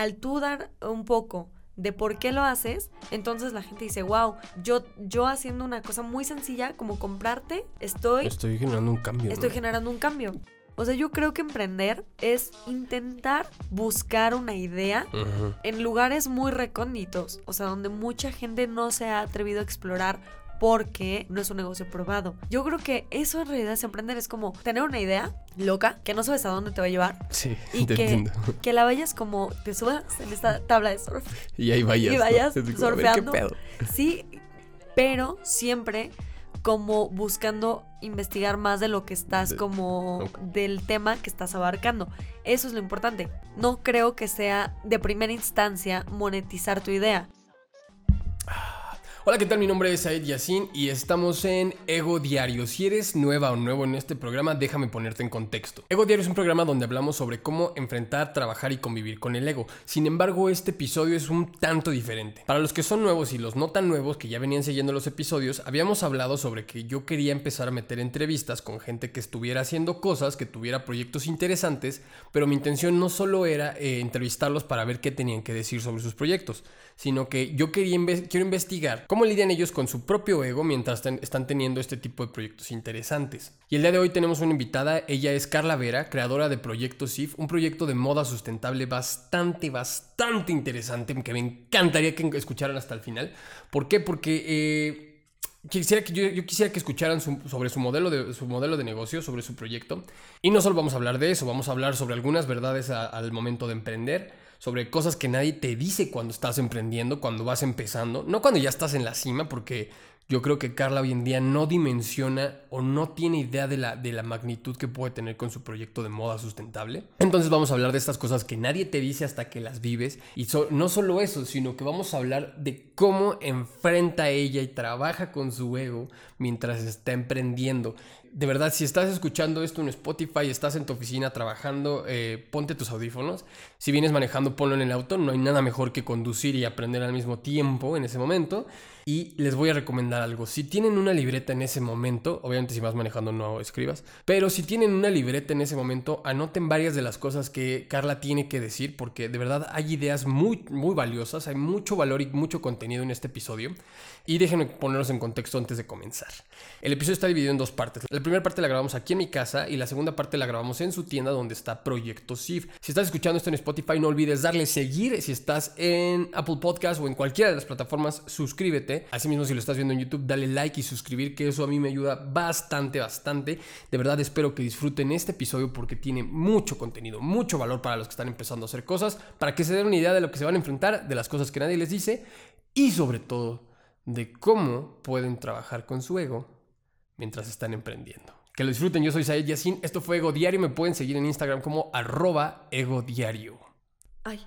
al tú dar un poco de por qué lo haces, entonces la gente dice, wow, yo, yo haciendo una cosa muy sencilla como comprarte, estoy, Estoy generando un cambio. estoy ¿no? generando un cambio. O sea, yo creo que emprender es intentar buscar una idea en lugares muy recónditos, o sea, donde mucha gente no se ha atrevido a explorar porque no es un negocio probado. Yo creo que eso en realidad es emprender, es como tener una idea loca que no sabes a dónde te va a llevar Sí, y te que, entiendo. que la vayas como te subas en esta tabla de surf. Y ahí vayas. y vayas ver, ¿qué surfeando. pedo? Sí, pero siempre como buscando investigar más de lo que estás como del tema que estás abarcando. Eso es lo importante. No creo que sea de primera instancia monetizar tu idea. Hola, ¿qué tal? Mi nombre es Said Yassin y estamos en Ego Diario. Si eres nueva o nuevo en este programa, déjame ponerte en contexto. Ego Diario es un programa donde hablamos sobre cómo enfrentar, trabajar y convivir con el ego. Sin embargo, este episodio es un tanto diferente. Para los que son nuevos y los no tan nuevos que ya venían siguiendo los episodios, habíamos hablado sobre que yo quería empezar a meter entrevistas con gente que estuviera haciendo cosas, que tuviera proyectos interesantes, pero mi intención no solo era eh, entrevistarlos para ver qué tenían que decir sobre sus proyectos, sino que yo quería quiero investigar cómo lidian ellos con su propio ego mientras están teniendo este tipo de proyectos interesantes. Y el día de hoy tenemos una invitada, ella es Carla Vera, creadora de Proyecto SIF, un proyecto de moda sustentable bastante, bastante interesante, que me encantaría que escucharan hasta el final. ¿Por qué? Porque... eh, Quisiera que yo, quisiera que escucharan sobre su modelo, de, su modelo de negocio, sobre su proyecto. Y no solo vamos a hablar de eso, vamos a hablar sobre algunas verdades al momento de emprender, sobre cosas que nadie te dice cuando estás emprendiendo, cuando vas empezando, no cuando ya estás en la cima, porque yo creo que Carla hoy en día no dimensiona o no tiene idea de la, de la magnitud que puede tener con su proyecto de moda sustentable. Entonces vamos a hablar de estas cosas que nadie te dice hasta que las vives. Y no solo eso, sino que vamos a hablar de cómo enfrenta ella y trabaja con su ego mientras está emprendiendo. De verdad, si estás escuchando esto en Spotify, estás en tu oficina trabajando, eh, ponte tus audífonos. Si vienes manejando, ponlo en el auto. No hay nada mejor que conducir y aprender al mismo tiempo en ese momento. Y les voy a recomendar algo. Si tienen una libreta en ese momento, obviamente si vas manejando no escribas, pero si tienen una libreta en ese momento, anoten varias de las cosas que Carla tiene que decir, porque de verdad hay ideas muy, muy valiosas, hay mucho valor y mucho contenido en este episodio. Y déjenme ponerlos en contexto antes de comenzar. El episodio está dividido en dos partes. La primera parte la grabamos aquí en mi casa y la segunda parte la grabamos en su tienda donde está Proyecto SIF. Si estás escuchando esto en Spotify, no olvides darle seguir. Si estás en Apple Podcast o en cualquiera de las plataformas, suscríbete. Asimismo, si lo estás viendo en YouTube, dale like y suscribir, que eso a mí me ayuda bastante, bastante. De verdad espero que disfruten este episodio porque tiene mucho contenido, mucho valor para los que están empezando a hacer cosas, para que se den una idea de lo que se van a enfrentar, de las cosas que nadie les dice y sobre todo de cómo pueden trabajar con su ego mientras están emprendiendo. Que lo disfruten, yo soy Said Yassin, esto fue Ego Diario, me pueden seguir en Instagram como arroba ego diario. Ay,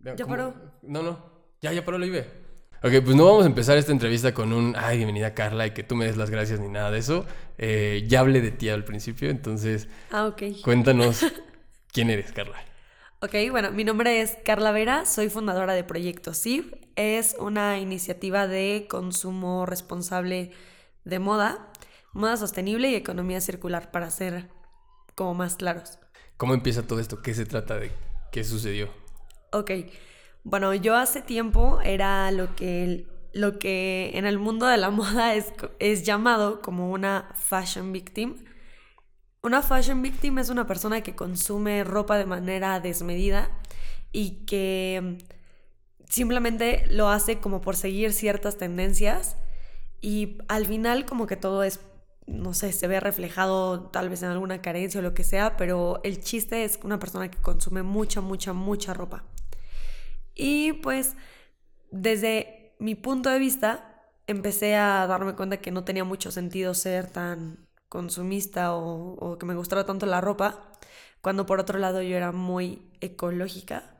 ¿Ya ¿Ya paró? No, no, ya, ya paró lo IBE. Ok, pues no vamos a empezar esta entrevista con un, ay, bienvenida Carla, y que tú me des las gracias ni nada de eso. Eh, ya hablé de ti al principio, entonces ah, ok. cuéntanos quién eres, Carla. Ok, bueno, mi nombre es Carla Vera, soy fundadora de Proyecto SIF. Es una iniciativa de consumo responsable de moda, moda sostenible y economía circular, para ser como más claros. ¿Cómo empieza todo esto? ¿Qué se trata de? ¿Qué sucedió? Ok, bueno, yo hace tiempo era lo que, lo que en el mundo de la moda es, es llamado como una fashion victim. Una fashion victim es una persona que consume ropa de manera desmedida y que simplemente lo hace como por seguir ciertas tendencias y al final como que todo es, no sé, se ve reflejado tal vez en alguna carencia o lo que sea, pero el chiste es una persona que consume mucha, mucha, mucha ropa. Y pues desde mi punto de vista empecé a darme cuenta que no tenía mucho sentido ser tan consumista o, o que me gustara tanto la ropa, cuando por otro lado yo era muy ecológica.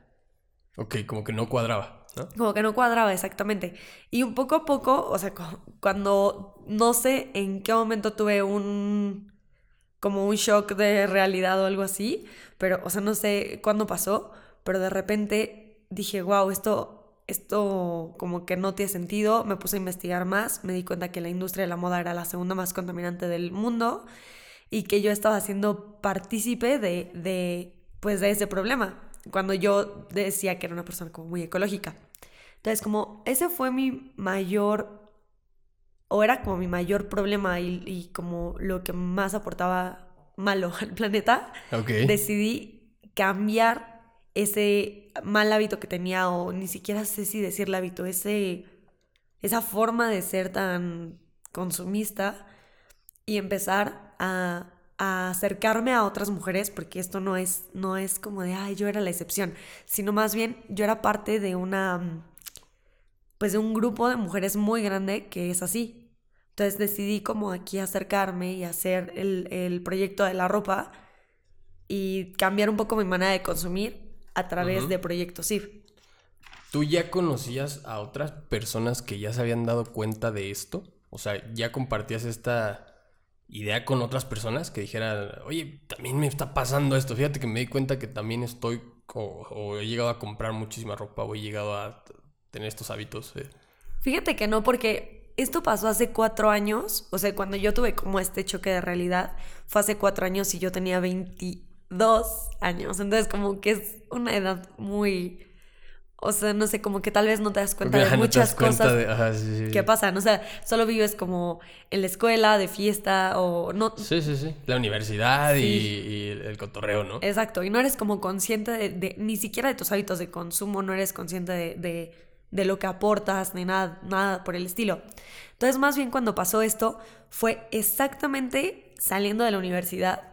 Ok, como que no cuadraba, ¿no? Como que no cuadraba exactamente. Y un poco a poco, o sea, cu- cuando no sé en qué momento tuve un como un shock de realidad o algo así, pero, o sea, no sé cuándo pasó, pero de repente dije, wow, esto, esto como que no tiene sentido, me puse a investigar más, me di cuenta que la industria de la moda era la segunda más contaminante del mundo y que yo estaba siendo partícipe de, de, pues, de ese problema. cuando yo decía que era una persona como muy ecológica. Entonces, como ese fue mi mayor, o era como mi mayor problema y, como lo que más aportaba malo al planeta, decidí cambiar ese mal hábito que tenía, o ni siquiera sé si decirle hábito, ese, esa forma de ser tan consumista y empezar a, acercarme a otras mujeres, porque esto no es, no es como de, ay, yo era la excepción, sino más bien yo era parte de una, pues de un grupo de mujeres muy grande que es así. Entonces decidí como aquí acercarme y hacer el, el proyecto de la ropa y cambiar un poco mi manera de consumir a través de proyectos IF. ¿Tú ya conocías a otras personas que ya se habían dado cuenta de esto? O sea, ¿ya compartías esta idea con otras personas que dijeran, oye, también me está pasando esto? Fíjate que me di cuenta que también estoy o, he llegado a comprar muchísima ropa o he llegado a tener estos hábitos. Eh. Fíjate que no, porque esto pasó hace cuatro años. O sea, cuando yo tuve como este choque de realidad, fue hace cuatro años y yo tenía 22 años. Entonces, como que es una edad muy o sea, no sé, como que tal vez no te das cuenta de muchas cosas que pasan. O sea, solo vives como en la escuela, de fiesta o no. Sí, sí, sí. La universidad y, el cotorreo, ¿no? Exacto. Y no eres como consciente de, ni siquiera de tus hábitos de consumo, no eres consciente de, de, lo que aportas, ni nada, nada por el estilo. Entonces, más bien cuando pasó esto, fue exactamente saliendo de la universidad.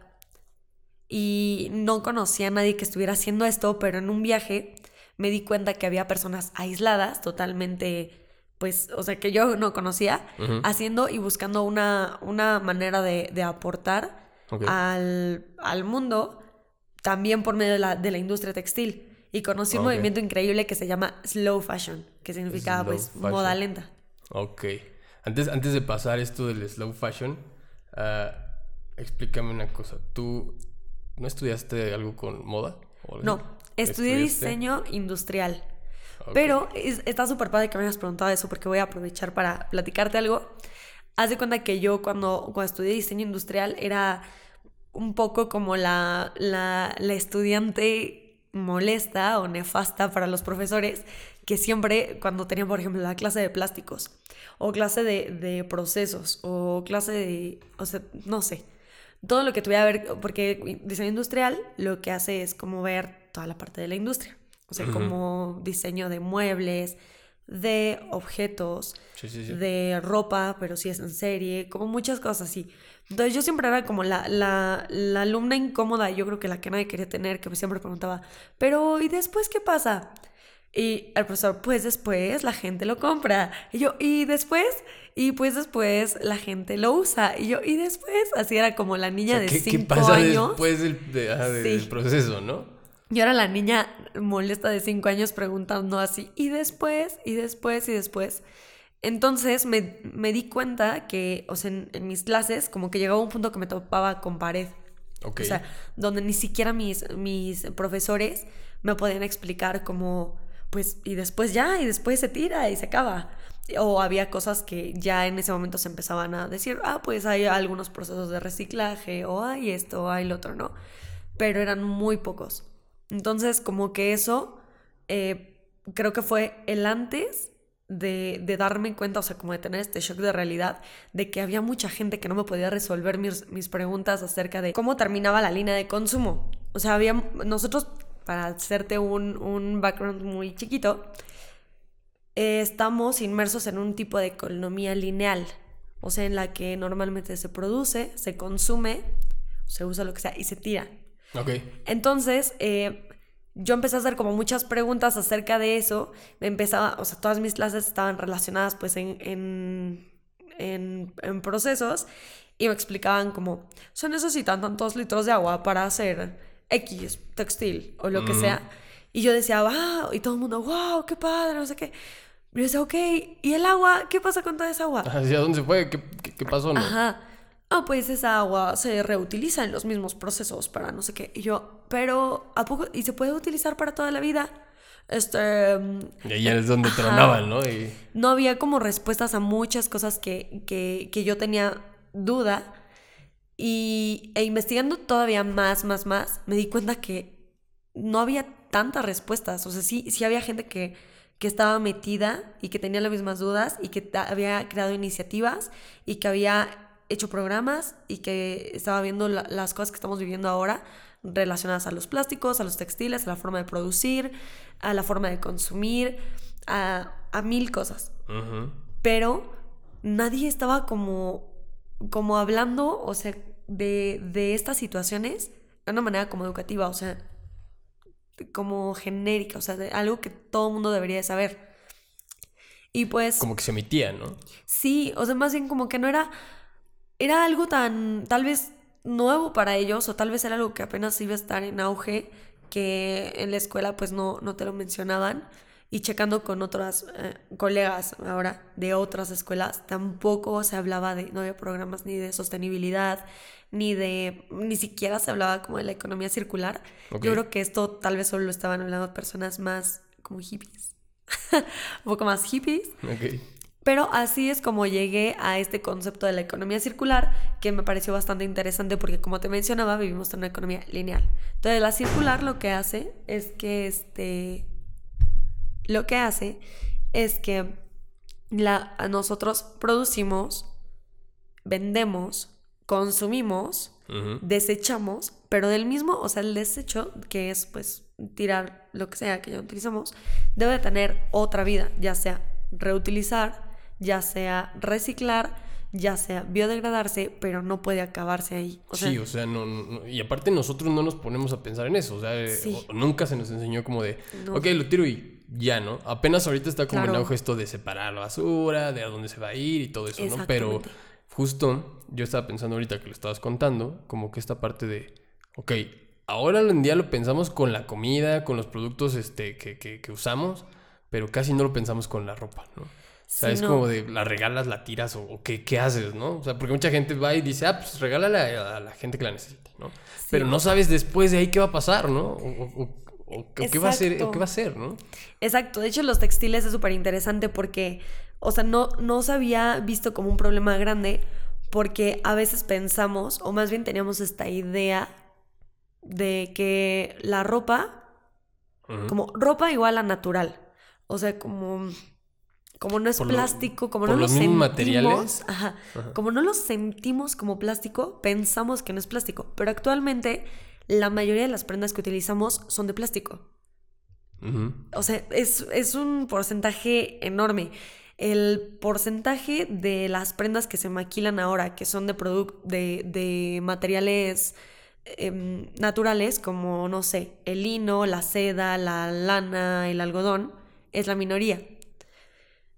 Y no conocía a nadie que estuviera haciendo esto, pero en un viaje me di cuenta que había personas aisladas, totalmente, pues, o sea, que yo no conocía, haciendo y buscando una, una manera de, aportar al, al, mundo, también por medio de la, de la industria textil. Y conocí un movimiento increíble que se llama slow fashion, que significa, pues, moda lenta. Ok. Antes, antes de pasar esto del slow fashion, uh, explícame una cosa. ¿Tú no estudiaste algo con moda? No, estudié diseño industrial. Pero está súper padre que me hayas preguntado eso porque voy a aprovechar para platicarte algo. Haz de cuenta que yo cuando, cuando estudié diseño industrial era un poco como la, la, estudiante molesta o nefasta para los profesores que siempre cuando tenían, por ejemplo, la clase de plásticos o clase de, de procesos o clase de, o sea, no sé, todo lo que tuviera que ver, porque diseño industrial lo que hace es como ver toda la parte de la industria, o sea, como diseño de muebles, de objetos, de ropa, pero si es en serie, como muchas cosas así. Entonces yo siempre era como la, la, la alumna incómoda, yo creo que la que nadie quería tener, que me siempre preguntaba, pero ¿y después qué pasa? Y el profesor, pues después la gente lo compra. Y yo, ¿y después? Y pues después la gente lo usa. Y yo, ¿y después? Así era como la niña de 5 ¿qué pasa después del, proceso, no? Yo era la niña molesta de 5 años preguntando así, ¿y después? ¿Y después? ¿Y después? Entonces me, me di cuenta que, o sea, en, mis clases, como que llegaba un punto que me topaba con pared. O sea, donde ni siquiera mis, mis profesores me podían explicar cómo pues, y después ya, y después se tira y se acaba. O había cosas que ya en ese momento se empezaban a decir, ah, pues hay algunos procesos de reciclaje, o hay esto, o hay lo otro, ¿no? Pero eran muy pocos. Entonces, como que eso, eh, creo que fue el antes de, de, darme cuenta, o sea, como de tener este shock de realidad, de que había mucha gente que no me podía resolver mis, mis preguntas acerca de cómo terminaba la línea de consumo. O sea, había, nosotros para hacerte un, background muy chiquito, estamos inmersos en un tipo de economía lineal, o sea, en la que normalmente se produce, se consume, se usa lo que sea y se tira. Ok. Entonces, eh, yo empecé a hacer como muchas preguntas acerca de eso. Me empezaba, o sea, todas mis clases estaban relacionadas pues en, en, en, en procesos y me explicaban como, se necesitan tantos litros de agua para hacer X, textil o lo que sea. Y yo decía, wow, y todo el mundo, wow, qué padre, no sé qué. Y yo decía, ok, ¿y el agua? ¿Qué pasa con toda esa agua? ¿Hacia dónde se fue? ¿Qué, qué, pasó? No? Ajá. Ah, pues esa agua se reutiliza en los mismos procesos para no sé qué. Y yo, pero ¿a poco? ¿Y se puede utilizar para toda la vida? Este. Y ahí es donde tronaban, ¿no? Y... No había como respuestas a muchas cosas que, que, que yo tenía duda. Y, e investigando todavía más, más, más, me di cuenta que no había tantas respuestas. O sea, sí, sí había gente que, que estaba metida y que tenía las mismas dudas y que había creado iniciativas y que había hecho programas y que estaba viendo las cosas que estamos viviendo ahora relacionadas a los plásticos, a los textiles, a la forma de producir, a la forma de consumir, a, mil cosas. Pero nadie estaba como, como hablando, o sea, de, de estas situaciones de una manera como educativa, o sea, como genérica, o sea, de algo que todo el mundo debería saber. Y pues... Como que se emitía, ¿no? Sí, o sea, más bien como que no era... Era algo tan, tal vez, nuevo para ellos, o tal vez era algo que apenas iba a estar en auge, que en la escuela pues no, no te lo mencionaban. Y checando con otras eh, colegas ahora de otras escuelas, tampoco se hablaba de, no había programas ni de sostenibilidad, ni de, ni siquiera se hablaba como de la economía circular. Yo creo que esto tal vez solo lo estaban hablando personas más como hippies, un poco más hippies. Pero así es como llegué a este concepto de la economía circular, que me pareció bastante interesante porque como te mencionaba, vivimos en una economía lineal. Entonces, la circular lo que hace es que este lo que hace es que la, nosotros producimos, vendemos, consumimos, desechamos, pero del mismo, o sea, el desecho, que es pues tirar lo que sea que ya utilizamos, debe tener otra vida, ya sea reutilizar, ya sea reciclar, ya sea biodegradarse, pero no puede acabarse ahí. sí, o sea, no, y aparte nosotros no nos ponemos a pensar en eso, o sea, eh, nunca se nos enseñó como de, ok, lo tiro y ya, ¿no? Apenas ahorita está como en auge esto de separar la basura, de a dónde se va a ir y todo eso, ¿no? Pero justo yo estaba pensando ahorita que lo estabas contando, como que esta parte de, ok, ahora en día lo pensamos con la comida, con los productos este, que, que, que usamos, pero casi no lo pensamos con la ropa, ¿no? O sea, es como de la regalas, la tiras o, qué, qué, haces, ¿no? O sea, porque mucha gente va y dice, ah, pues regálala a, la gente que la necesite, ¿no? Pero no sabes después de ahí qué va a pasar, ¿no? O, qué va a ser, qué va a ser, ¿no? Exacto. De hecho, los textiles es súper interesante porque, o sea, no, no se había visto como un problema grande porque a veces pensamos, o más bien teníamos esta idea de que la ropa, como ropa igual a natural. O sea, como como no es plástico, como no lo sentimos, materiales. como no lo sentimos como plástico, pensamos que no es plástico. Pero actualmente la mayoría de las prendas que utilizamos son de plástico. O sea, es, un porcentaje enorme. El porcentaje de las prendas que se maquilan ahora, que son de, de, de materiales em, naturales, como, no sé, el lino, la seda, la lana, el algodón, es la minoría.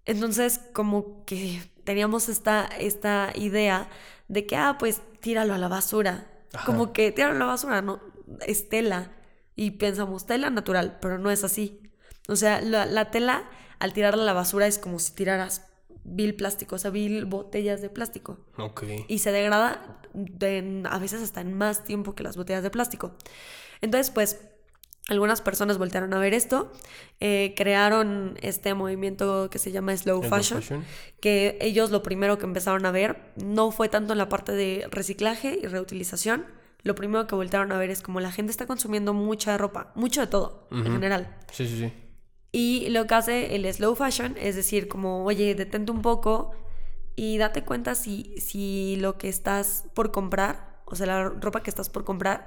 Entonces, como que teníamos esta, esta idea de que, ah, pues tíralo a la basura. Como que a la basura, no, es tela. Y pensamos, tela natural, pero no es así. O sea, la, tela, al tirarla a la basura, es como si tiraras vil plástico, o sea, vil botellas de plástico. Ok. Y se degrada a veces hasta en más tiempo que las botellas de plástico. Entonces, pues algunas personas voltearon a ver esto, eh, crearon este movimiento que se llama Slow fashion, que ellos lo primero que empezaron a ver no fue tanto en la parte de reciclaje y reutilización, lo primero que voltearon a ver es como la gente está consumiendo mucha ropa, mucho de todo, en general. Sí, sí, sí. Y lo que hace el slow fashion es decir, como, oye, detente un poco y date cuenta si, si lo que estás por comprar, o sea, la ropa que estás por comprar,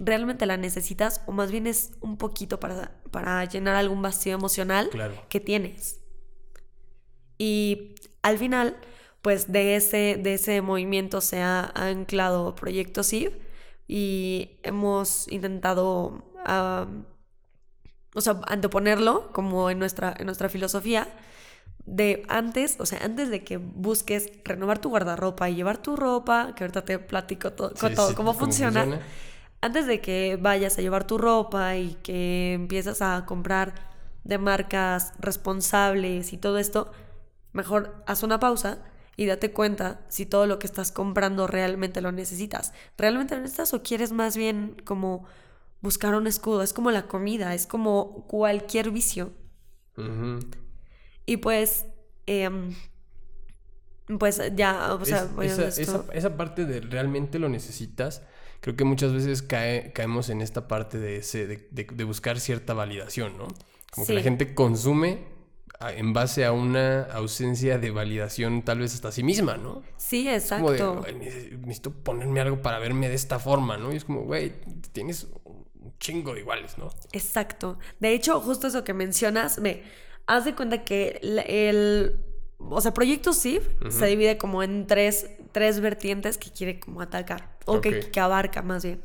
realmente la necesitas o más bien es un poquito para, para llenar algún vacío emocional que tienes. Y al final, pues de ese, de ese movimiento se ha anclado Proyecto SIV y hemos intentado, o sea, anteponerlo como en nuestra, en nuestra filosofía de antes, o sea, antes de que busques renovar tu guardarropa y llevar tu ropa, que ahorita te platico todo, cómo, funciona antes de que vayas a llevar tu ropa y que empiezas a comprar de marcas responsables y todo esto, mejor haz una pausa y date cuenta si todo lo que estás comprando realmente lo necesitas. ¿Realmente lo necesitas o quieres más bien como buscar un escudo? Es como la comida, es como cualquier vicio. Y pues, em, pues ya, o sea, esa, esa parte de realmente lo necesitas creo que muchas veces cae, caemos en esta parte de, ese, de, de- de buscar cierta validación, ¿no? Como que la gente consume en base a una ausencia de validación tal vez hasta sí misma, ¿no? Sí, Como de, exacto. "Güey, neces- necesito ponerme algo para verme de esta forma, ¿no? Y es como, güey, tienes un chingo de iguales, ¿no? Exacto. De hecho, justo eso que mencionas, me haz de cuenta que el, o sea, Proyecto SIF se divide como en tres, tres vertientes que quiere como atacar, o que, abarca más bien.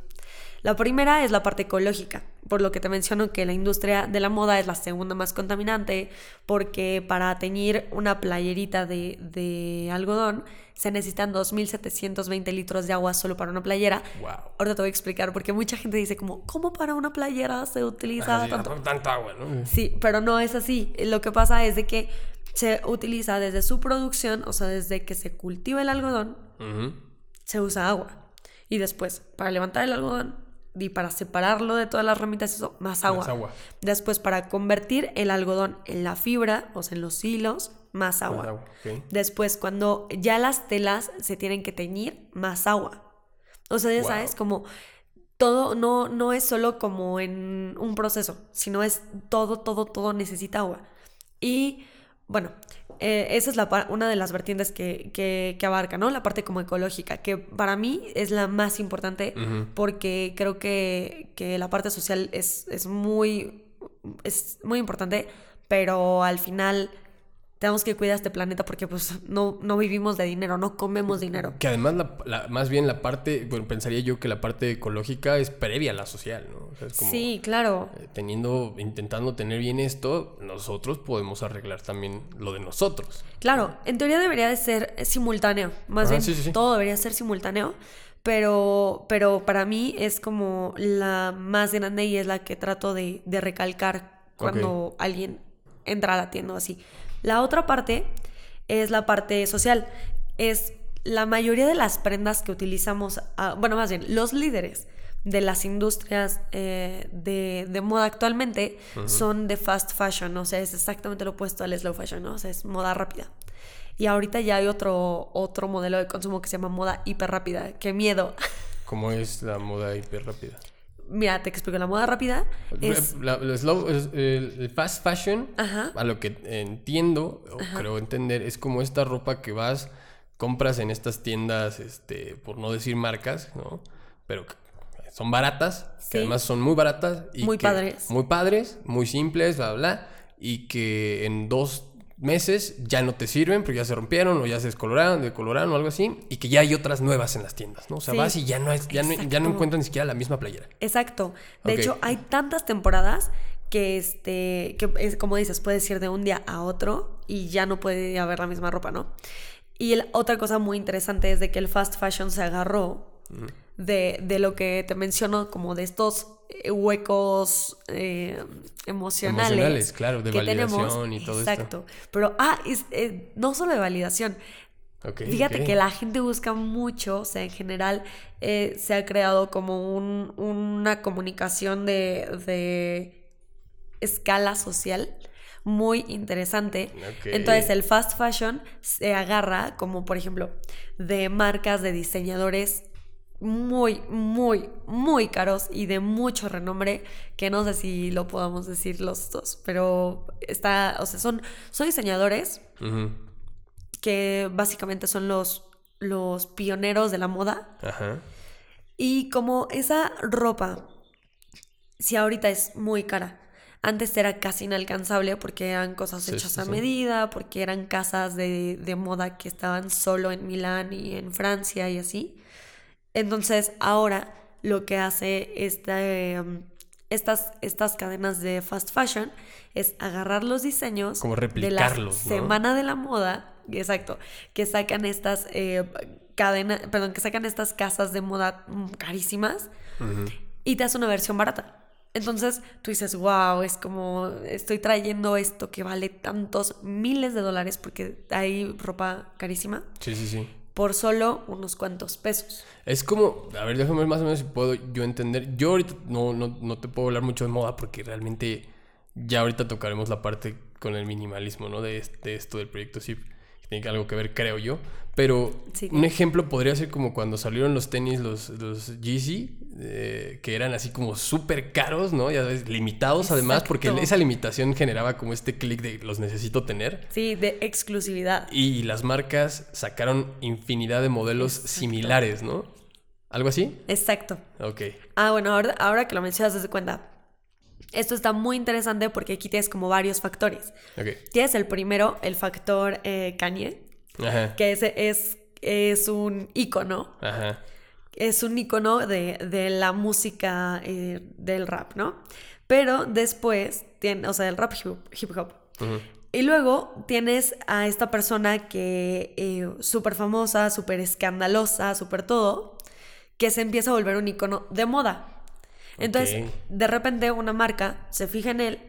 La primera es la parte ecológica, por lo que te menciono que la industria de la moda es la segunda más contaminante, porque para teñir una playerita de, de algodón se necesitan 2.720 litros de agua solo para una playera. Wow. Ahorita te voy a explicar, porque mucha gente dice como, ¿cómo para una playera se utiliza tanto? tanto agua, ¿no? Sí, pero no es así. Lo que pasa es de que se utiliza desde su producción, o sea, desde que se cultiva el algodón, se usa agua. Y después, para levantar el algodón y para separarlo de todas las ramitas, eso, más agua. Más agua. Después, para convertir el algodón en la fibra, o sea, en los hilos, más agua. Más agua, ok. Después, cuando ya las telas se tienen que teñir, más agua. O sea, ya Wow. sabes, como todo no, no es solo como en un proceso, sino es todo, todo, todo necesita agua. Y bueno, eh, esa es la, una de las vertientes que, que, que abarca, ¿no? La parte como ecológica, que para mí es la más importante porque creo que, que la parte social es, es, muy, es muy importante, pero al final tenemos que cuidar este planeta porque pues no, no vivimos de dinero, no comemos dinero. Que además, la, la- más bien la parte, bueno, pensaría yo que la parte ecológica es previa a la social, ¿no? O sea, es como, Sí, claro. eh, Teniendo, intentando tener bien esto, nosotros podemos arreglar también lo de nosotros. Claro, en teoría debería de ser simultáneo, más Ajá, bien sí, sí, sí. todo debería ser simultáneo, pero, pero para mí es como la más grande y es la que trato de, de recalcar cuando alguien entra a la tienda así. La otra parte es la parte social, es la mayoría de las prendas que utilizamos, ah, bueno, más bien, los líderes de las industrias eh, de, de moda actualmente son de fast fashion, o sea, es exactamente lo opuesto al slow fashion, ¿no? O sea, es moda rápida. Y ahorita ya hay otro, otro modelo de consumo que se llama moda hiper rápida. ¡Qué miedo! Como es la moda hiper rápida. Mira, te explico. La moda rápida es... La- slow- es- el, fast fashion, Ajá. a lo que entiendo, o creo entender, es como esta ropa que vas, compras en estas tiendas, este, por no decir marcas, ¿no? Pero que son baratas, Sí. que además son muy baratas. Y Muy que- padres. Muy padres, muy simples, bla, bla, y que en dos meses ya no te sirven porque ya se rompieron o ya se descoloraron, decoloraron o algo así, y que ya hay otras nuevas en las tiendas, ¿no? O sea, Sí. vas y ya no, es, ya, no, ya no encuentras ni siquiera la misma playera. Exacto. De hecho, hay tantas temporadas que, este, que es, como dices, puedes ir de un día a otro y ya no puede haber la misma ropa, ¿no? Y el- otra cosa muy interesante es de que el fast fashion se agarró de, de lo que te menciono, como de estos huecos eh, emocionales. Emocionales, claro, de que validación tenemos. y todo esto. Exacto. Pero, ah, es, eh, no solo de validación. Ok, Fíjate que la gente busca mucho, o sea, en general eh, se ha creado como un- una comunicación de, de escala social muy interesante. Entonces el fast fashion se agarra como, por ejemplo, de marcas de diseñadores muy, muy, muy caros y de mucho renombre, que no sé si lo podamos decir los dos, pero está, o sea, son, son diseñadores que básicamente son los, los pioneros de la moda. Ajá. Y como esa ropa, si ahorita es muy cara, antes era casi inalcanzable porque eran cosas Sí, hechas sí, a sí. medida, porque eran casas de, de moda que estaban solo en Milán y en Francia y así. Entonces ahora lo que hace esta, em, estas, estas cadenas de fast fashion es agarrar los diseños Como de replicarlos, la ¿no? semana de la moda, exacto, que sacan estas eh, cadenas, perdón, que sacan estas casas de moda mm, carísimas y te hace una versión barata. Entonces tú dices, wow, es como estoy trayendo esto que vale tantos miles de dólares porque hay ropa carísima Sí, sí, sí. Por solo unos cuantos pesos. Es como, a ver, déjame ver más o menos si puedo yo entender. Yo ahorita no, no, no te puedo hablar mucho de moda porque realmente ya ahorita tocaremos la parte con el minimalismo, ¿no? De, de esto del proyecto SIP. Tiene algo que ver, creo yo. Pero Sí. un ejemplo podría ser como cuando salieron los tenis, los, los Yeezy, eh, que eran así como súper caros, ¿no? Ya ves, limitados además, porque esa limitación generaba como este clic de los necesito tener. Sí, de exclusividad. Y las marcas sacaron infinidad de modelos Exacto. similares, ¿no? ¿Algo así? Exacto. Ok. Ah, bueno, ahora, ahora que lo mencionas, desde cuenta. Esto está muy interesante porque aquí tienes como varios factores. Tienes el primero, el factor eh, Kanye, Ajá. que ese es, es un icono. Ajá. Es un icono de, de la música eh, del rap, ¿no? Pero después, tiene, o sea, del rap hip, hop. Y luego tienes a esta persona que eh, súper famosa, súper escandalosa, súper todo, que se empieza a volver un icono de moda. Entonces, de repente una marca se fija en él,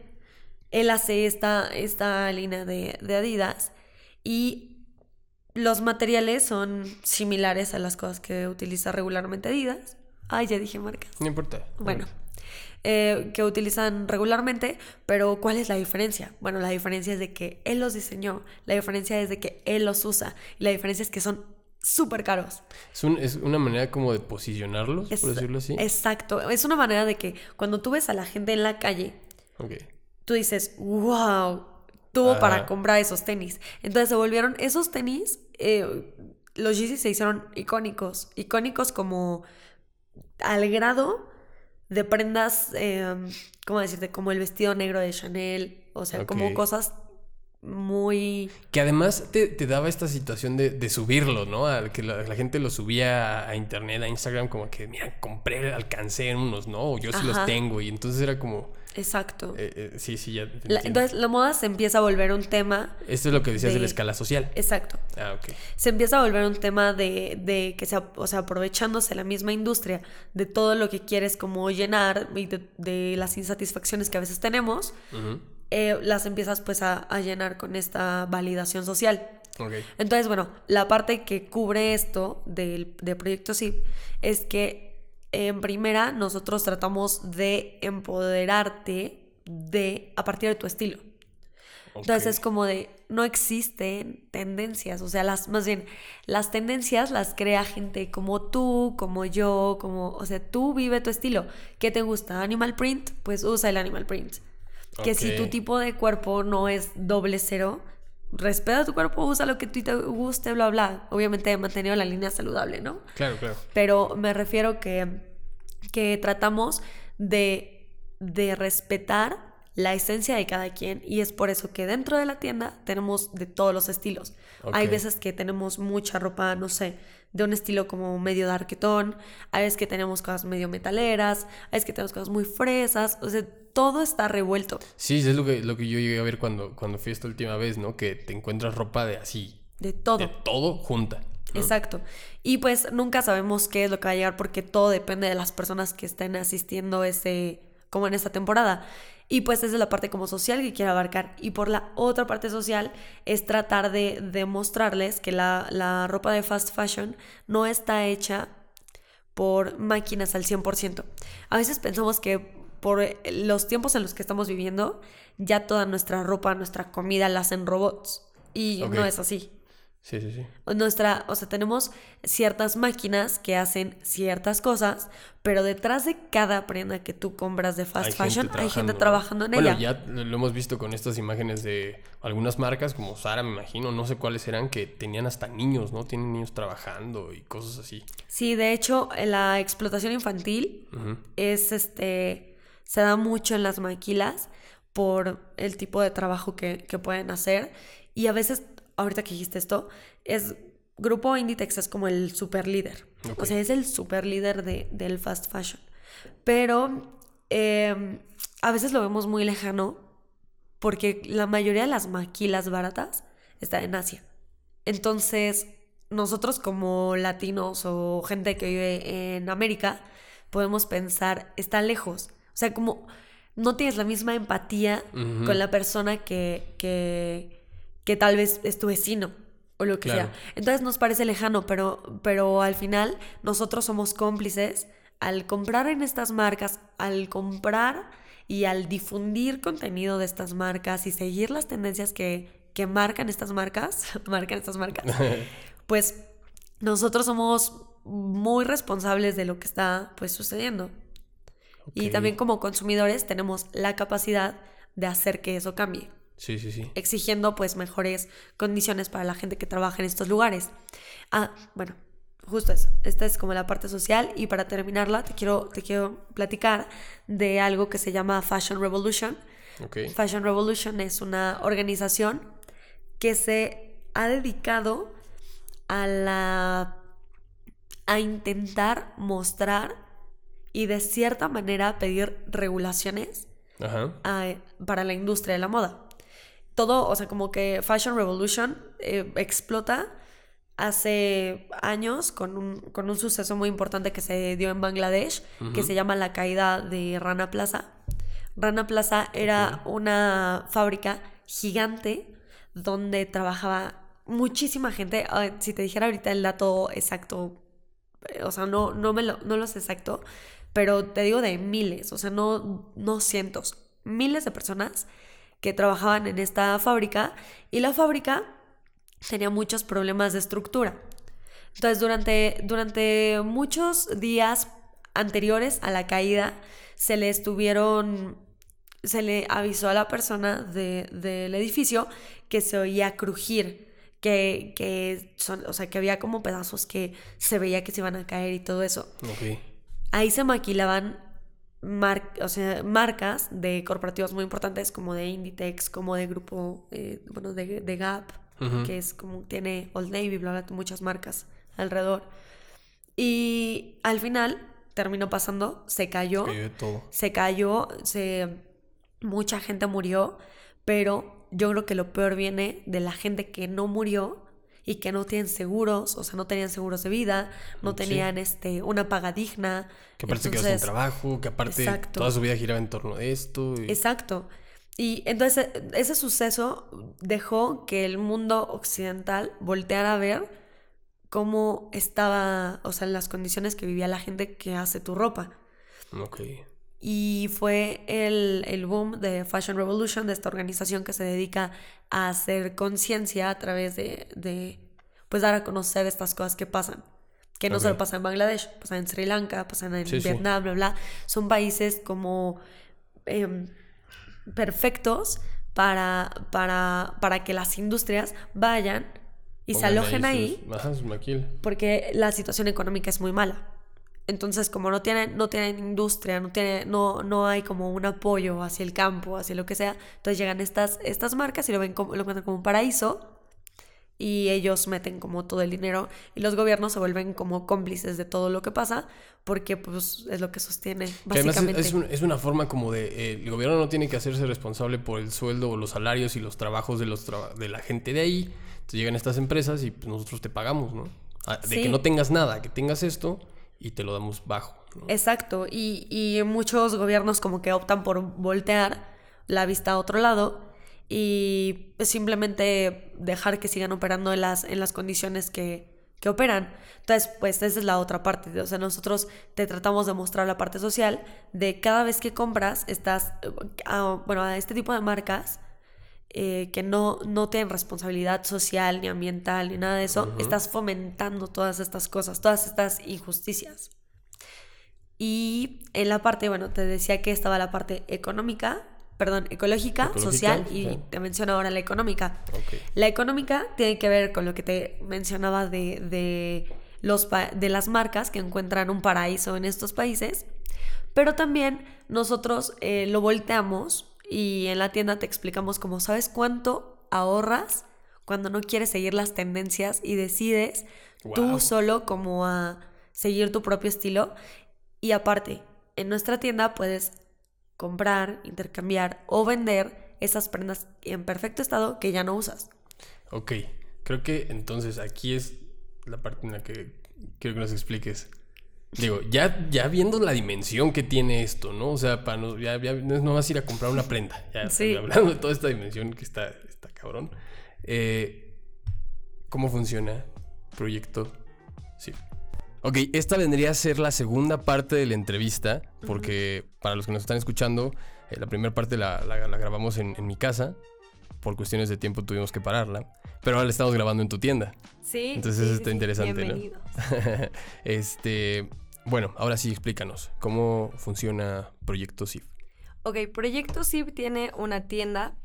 él hace esta, esta línea de, de Adidas y los materiales son similares a las cosas que utiliza regularmente Adidas. Ay, ya dije marcas. No importa. Bueno, eh, que utilizan regularmente, pero ¿cuál es la diferencia? Bueno, la diferencia es de que él los diseñó, la diferencia es de que él los usa, y la diferencia es que son súper caros. Es, un- es una manera como de posicionarlos, Es- por decirlo así. Exacto, es una manera de que cuando tú ves a la gente en la calle, tú dices, wow, tuvo para comprar esos tenis. Entonces se volvieron esos tenis, eh, los Yeezy se hicieron icónicos, icónicos como al grado de prendas, eh, ¿cómo decirte? Como el vestido negro de Chanel, o sea, como cosas muy... Que además te, te daba esta situación de, de subirlo, ¿no? Al que la, la gente lo subía a, a internet, a Instagram, como que, mira, compré, alcancé unos, ¿no? O yo sí los tengo. Y entonces era como, Exacto. eh, eh, sí, sí, ya. te La- entiendo. entonces la moda se empieza a volver un tema... Esto es lo que decías de, la escala social. Exacto. Ah, ok. se empieza a volver un tema de, de que se, o sea, aprovechándose la misma industria de todo lo que quieres como llenar y de, de las insatisfacciones que a veces tenemos. Eh, las empiezas pues a, a llenar con esta validación social. Ok. Entonces, bueno, la parte que cubre esto del, de Proyecto SIP es que en primera nosotros tratamos de empoderarte de a partir de tu estilo. Entonces Ok. es como de, no existen tendencias, o sea, las, más bien, las tendencias las crea gente como tú, como yo, como, o sea, tú vive tu estilo. ¿Qué te gusta? ¿Animal print? Pues usa el animal print. Que si tu tipo de cuerpo no es doble cero, respeta tu cuerpo, usa lo que ti te guste, bla, bla. Obviamente he mantenido la línea saludable, ¿no? Claro, claro. pero me refiero que, que tratamos de, de respetar la esencia de cada quien y es por eso que dentro de la tienda tenemos de todos los estilos. Hay veces que tenemos mucha ropa, no sé, de un estilo como medio darketón, hay veces que tenemos cosas medio metaleras, hay veces que tenemos cosas muy fresas, o sea, todo está revuelto Sí, es lo que, lo que yo llegué a ver cuando, cuando fui esta última vez, ¿no? Que te encuentras ropa de así, de todo. de todo junta. ¿no? Exacto. Y pues nunca sabemos qué es lo que va a llegar porque todo depende de las personas que estén asistiendo ese, como en esta temporada. Y pues esa es la parte como social que quiero abarcar. Y por la otra parte social es tratar de demostrarles que la, la ropa de fast fashion no está hecha por máquinas al 100%. A veces pensamos que por los tiempos en los que estamos viviendo, ya toda nuestra ropa, nuestra comida la hacen robots. Y no es así. Sí, sí, sí. Nuestra, o sea, tenemos ciertas máquinas que hacen ciertas cosas, pero detrás de cada prenda que tú compras de fast Hay fashion hay gente trabajando en bueno, ella. ya lo hemos visto con estas imágenes de algunas marcas, como Sara, me imagino, no sé cuáles eran, que tenían hasta niños, ¿no? Tienen niños trabajando y cosas así. Sí, de hecho, la explotación infantil es este se da mucho en las maquilas por el tipo de trabajo que, que pueden hacer. Y a veces, ahorita que dijiste esto, es Grupo Inditex es como el super líder. O sea, es el super líder de, del fast fashion. Pero eh, a veces lo vemos muy lejano porque la mayoría de las maquilas baratas están en Asia. Entonces, nosotros como latinos o gente que vive en América, podemos pensar, está lejos. O sea, como no tienes la misma empatía con la persona que, que, que tal vez es tu vecino o lo que Claro. sea. Entonces nos parece lejano, pero, pero al final nosotros somos cómplices al comprar en estas marcas, al comprar y al difundir contenido de estas marcas y seguir las tendencias que, que marcan estas marcas, marcan estas marcas, pues nosotros somos muy responsables de lo que está pues sucediendo. Y también como consumidores tenemos la capacidad de hacer que eso cambie, Sí, sí, sí. exigiendo pues mejores condiciones para la gente que trabaja en estos lugares. Ah, bueno, justo eso. Esta es como la parte social y para terminarla te quiero, te quiero platicar de algo que se llama Fashion Revolution. Ok. Fashion Revolution es una organización que se ha dedicado a la a intentar mostrar y de cierta manera pedir regulaciones Ajá. a- para la industria de la moda. Todo, o sea, como que Fashion Revolution eh, explota hace años con un, con un suceso muy importante que se dio en Bangladesh, que se llama la caída de Rana Plaza. Rana Plaza era una fábrica gigante donde trabajaba muchísima gente. Ay, si te dijera ahorita el dato exacto, eh, o sea, no, no, me lo, no lo sé exacto, pero te digo de miles, o sea, no, no cientos, miles de personas que trabajaban en esta fábrica y la fábrica tenía muchos problemas de estructura. Entonces, durante, durante muchos días anteriores a la caída, se le estuvieron, se le avisó a la persona de- del edificio que se oía crujir, que, que son, o sea, que había como pedazos que se veía que se iban a caer y todo eso. Ahí se maquilaban mar- o sea, marcas de corporativos muy importantes como de Inditex, como de grupo, eh, bueno, de, de Gap, que es como tiene Old Navy, bla, bla, muchas marcas alrededor. Y al final terminó pasando, se cayó, Cayó de todo. se cayó, se, mucha gente murió, pero yo creo que lo peor viene de la gente que no murió y que no tienen seguros, o sea, no tenían seguros de vida, no Sí. tenían este, una paga digna. Que aparte sin Entonces, trabajo, que aparte exacto. toda su vida giraba en torno de esto. y- Exacto. Y entonces ese suceso dejó que el mundo occidental volteara a ver cómo estaba, o sea, las condiciones que vivía la gente que hace tu ropa. Y fue el, el boom de Fashion Revolution, de esta organización que se dedica a hacer conciencia a través de, de, pues, dar a conocer estas cosas que pasan. Que no solo pasan en Bangladesh, pasan en Sri Lanka, pasan en Sí, sí. Vietnam, bla, bla. Son países como em, perfectos para, para, para que las industrias vayan y se alojen ahí sus- Ajá, porque la situación económica es muy mala. Entonces, como no tienen, no tienen industria, no, tiene, no, no hay como un apoyo hacia el campo, hacia lo que sea, entonces llegan estas, estas marcas y lo ven como, lo encuentran como un paraíso y ellos meten como todo el dinero y los gobiernos se vuelven como cómplices de todo lo que pasa porque pues es lo que sostiene Que básicamente. es, es un- es una forma como de... eh, el gobierno no tiene que hacerse responsable por el sueldo o los salarios y los trabajos de, los traba- de la gente de ahí. Entonces llegan estas empresas y pues, nosotros te pagamos, ¿no? Ah, De Sí. que no tengas nada, que tengas esto y te lo damos bajo. Exacto, y, y muchos gobiernos como que optan por voltear la vista a otro lado y simplemente dejar que sigan operando en las, en las condiciones que, que operan. Entonces, pues esa es la otra parte. O sea, nosotros te tratamos de mostrar la parte social de cada vez que compras, estás, eh, bueno, a este tipo de marcas eh, que no, no tienen responsabilidad social ni ambiental ni nada de eso, estás fomentando todas estas cosas, todas estas injusticias. Y en la parte, bueno, te decía que estaba la parte económica, perdón, ecológica, Ecológica, social y sí. te menciono ahora la económica. La económica tiene que ver con lo que te mencionaba de, de, los, de las marcas que encuentran un paraíso en estos países, pero también nosotros eh, lo volteamos y en la tienda te explicamos como, ¿sabes cuánto ahorras cuando no quieres seguir las tendencias y decides Wow. tú solo como a seguir tu propio estilo? Y aparte, en nuestra tienda puedes comprar, intercambiar o vender esas prendas en perfecto estado que ya no usas. Ok. Creo que entonces aquí es la parte en la que quiero que nos expliques. Digo, ya, ya viendo la dimensión que tiene esto, ¿no? O sea, para no, ya, ya no es nomás ir a comprar una prenda. Ya Sí. hablando de toda esta dimensión que está, está cabrón. Eh, ¿Cómo funciona Proyecto Sí. Ok, esta vendría a ser la segunda parte de la entrevista, porque para los que nos están escuchando, eh, la primera parte la, la- la grabamos en, en mi casa, por cuestiones de tiempo tuvimos que pararla. Pero ahora la estamos grabando en tu tienda. Sí. Entonces sí, está sí. interesante, ¿no? Bienvenidos. este, bueno, ahora sí explícanos cómo funciona Proyecto SIF. Ok, Proyecto SIP tiene una tienda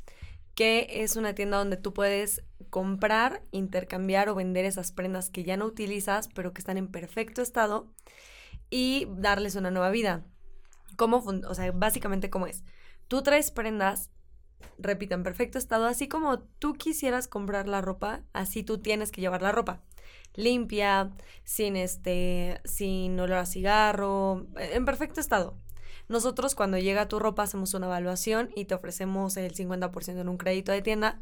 que es una tienda donde tú puedes comprar, intercambiar o vender esas prendas que ya no utilizas, pero que están en perfecto estado y darles una nueva vida. ¿Cómo o sea, básicamente cómo es? Tú traes prendas, repito, en perfecto estado, así como tú quisieras comprar la ropa, así tú tienes que llevar la ropa. Limpia, sin este, sin olor a cigarro, en perfecto estado. Nosotros cuando llega tu ropa hacemos una evaluación y te ofrecemos el 50% en un crédito de tienda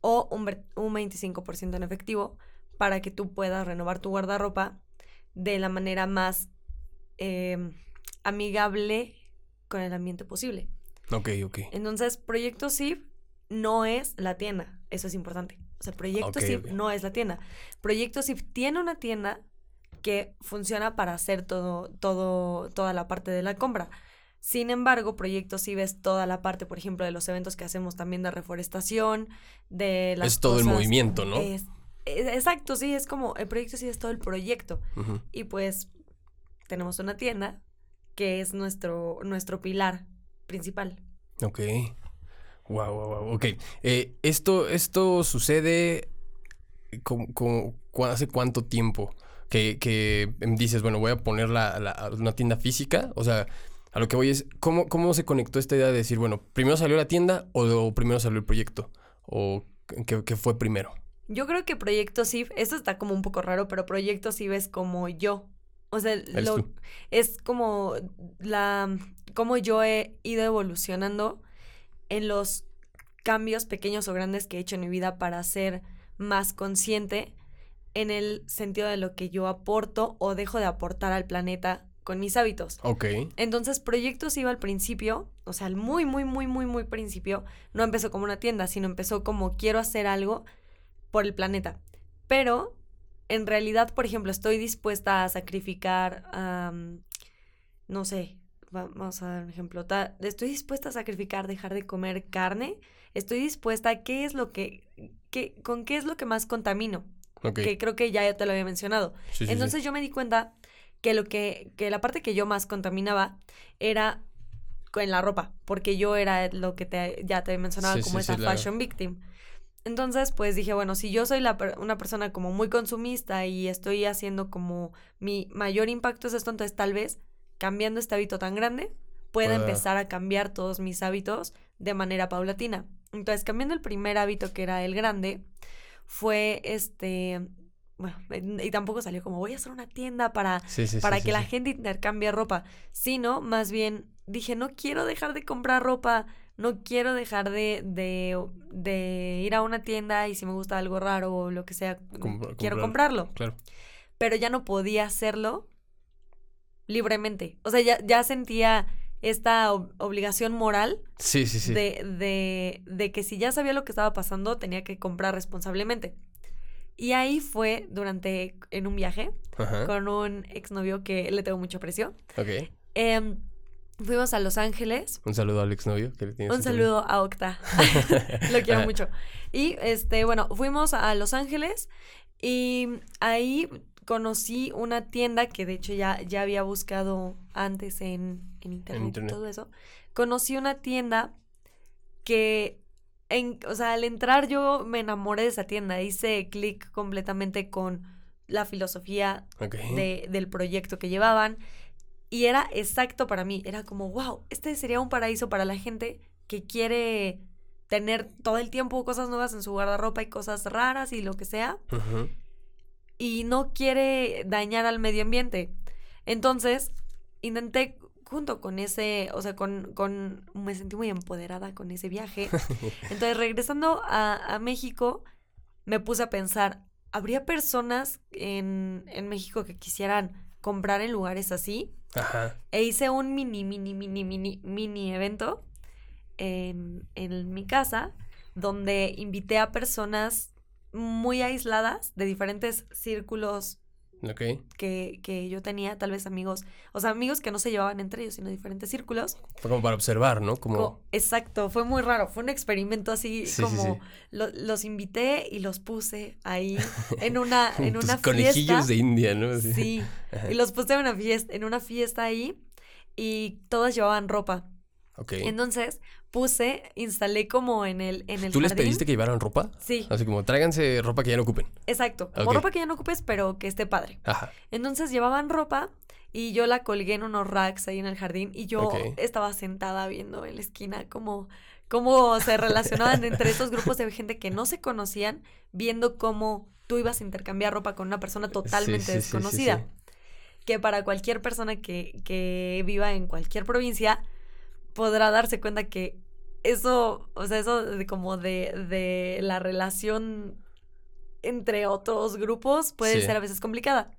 o un, un 25% en efectivo para que tú puedas renovar tu guardarropa de la manera más eh, amigable con el ambiente posible. Ok, ok. Entonces, Proyecto SIF no es la tienda, eso es importante. O sea, Proyecto Ok, SIF ok. no es la tienda. Proyecto SIF tiene una tienda que funciona para hacer todo, todo, toda la parte de la compra. Sin embargo, Proyecto SIF es toda la parte, por ejemplo, de los eventos que hacemos también de reforestación, de las Es todo el movimiento, ¿no? es- es- exacto, sí, es como, el proyecto sí es todo el proyecto. Y pues tenemos una tienda que es nuestro, nuestro pilar principal. Ok. Wow, wow, wow. Ok. Eh, esto, esto sucede cu- hace cuánto tiempo que, que dices, bueno, voy a poner la, la- una tienda física. O sea, a lo que voy es, ¿cómo, ¿cómo se conectó esta idea de decir, bueno, primero salió la tienda o, o primero salió el proyecto? ¿O qué, qué fue primero? Yo creo que Proyecto SIF, esto está como un poco raro, pero Proyecto SIF es como yo. O sea, lo- es como la como yo he ido evolucionando en los cambios pequeños o grandes que he hecho en mi vida para ser más consciente en el sentido de lo que yo aporto o dejo de aportar al planeta con mis hábitos. Ok. Entonces, Proyectos iba al principio, o sea, al muy, muy, muy, muy, muy principio, no empezó como una tienda, sino empezó como quiero hacer algo por el planeta. Pero, en realidad, por ejemplo, estoy dispuesta a sacrificar, am, no sé, va- vamos a dar un ejemplo, estoy dispuesta a sacrificar dejar de comer carne, estoy dispuesta a qué es lo que, qué- con qué es lo que más contamino, que creo que ya te lo había mencionado. Sí, sí, sí. Entonces yo me di cuenta que lo que, que la parte que yo más contaminaba era con la ropa, porque yo era lo que te, ya te mencionaba Sí, como esa claro. fashion victim. Entonces, pues dije, bueno, si yo soy la una persona como muy consumista y estoy haciendo como mi mayor impacto es esto, entonces tal vez cambiando este hábito tan grande pueda empezar a cambiar todos mis hábitos de manera paulatina. Entonces, cambiando el primer hábito que era el grande, fue este, bueno, y tampoco salió como voy a hacer una tienda para Sí, sí, sí, para sí, que la gente intercambie ropa, sino más bien dije, no quiero dejar de comprar ropa, no quiero dejar de, de, de ir a una tienda y si me gusta algo raro o lo que sea, quiero comprarlo. comprarlo. Claro. Pero ya no podía hacerlo libremente. O sea, ya, ya sentía esta ob- obligación moral Sí, sí, sí. de, de, de que si ya sabía lo que estaba pasando, tenía que comprar responsablemente. Y ahí fue durante, en un viaje, Ajá. con un exnovio que le tengo mucho aprecio. Ok. Em, fuimos a Los Ángeles. Un saludo al exnovio que le tienes Un saludo a Octa. Lo quiero mucho. Y este, bueno, fuimos a Los Ángeles y ahí conocí una tienda que de hecho ya, ya había buscado antes en, en internet, internet. todo eso. Conocí una tienda que, en, o sea, al entrar yo me enamoré de esa tienda. Hice clic completamente con la filosofía de- del proyecto que llevaban. Y era exacto para mí. Era como, wow, este sería un paraíso para la gente que quiere tener todo el tiempo cosas nuevas en su guardarropa y cosas raras y lo que sea. Y no quiere dañar al medio ambiente. Entonces, intenté junto con ese, o sea, con, con, me sentí muy empoderada con ese viaje. Entonces, regresando a, a México, me puse a pensar, ¿habría personas en, en México que quisieran comprar en lugares así? E hice un mini, mini, mini, mini, mini evento en, en mi casa donde invité a personas muy aisladas de diferentes círculos Ok. que, que yo tenía, tal vez amigos, o sea, amigos que no se llevaban entre ellos, sino diferentes círculos. Fue como para observar, ¿no? Como... Co- Exacto, fue muy raro, fue un experimento así Sí, sí, como sí. lo- los invité y los puse ahí en una, en tus una conejillos fiesta. de India, ¿no? Sí, y los puse en una fiesta, en una fiesta ahí y todas llevaban ropa. Ok. Entonces puse, instalé como en el, en el ¿Tú les pediste que llevaran ropa? Sí, Así como, tráiganse ropa que ya no ocupen. exacto, como ropa que ya no ocupes, pero que esté padre. Ajá. Entonces llevaban ropa y yo la colgué en unos racks ahí en el jardín y yo estaba sentada viendo en la esquina cómo, cómo se relacionaban entre estos grupos de gente que no se conocían, viendo cómo tú ibas a intercambiar ropa con una persona totalmente sí, sí, sí, sí. desconocida. Que para cualquier persona que, que viva en cualquier provincia podrá darse cuenta que eso, o sea, eso de como de, de la relación entre otros grupos puede Sí. ser a veces complicada.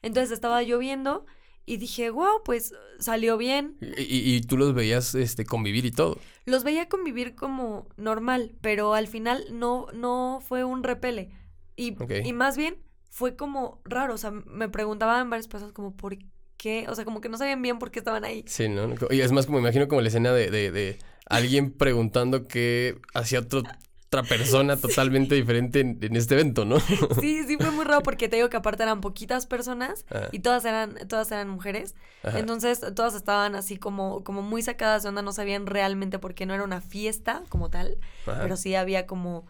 Entonces estaba lloviendo y dije, wow, pues salió bien. Y, y- tú los veías este, convivir y todo. Los veía convivir como normal, pero al final no, no fue un repele. Y, Ok. y más bien fue como raro. O sea, me preguntaban varias personas como por qué. O sea, como que no sabían bien por qué estaban ahí. Sí, ¿no? Y es más como, imagino como la escena de, de, de alguien preguntando qué hacía otro- otra persona totalmente diferente en, en este evento, ¿no? Sí, sí fue muy raro porque te digo que aparte eran poquitas personas Ah, y todas eran, todas eran mujeres. ajá. Entonces todas estaban así como, como muy sacadas de onda, no sabían realmente por qué no era una fiesta como tal, Ajá. pero sí había como,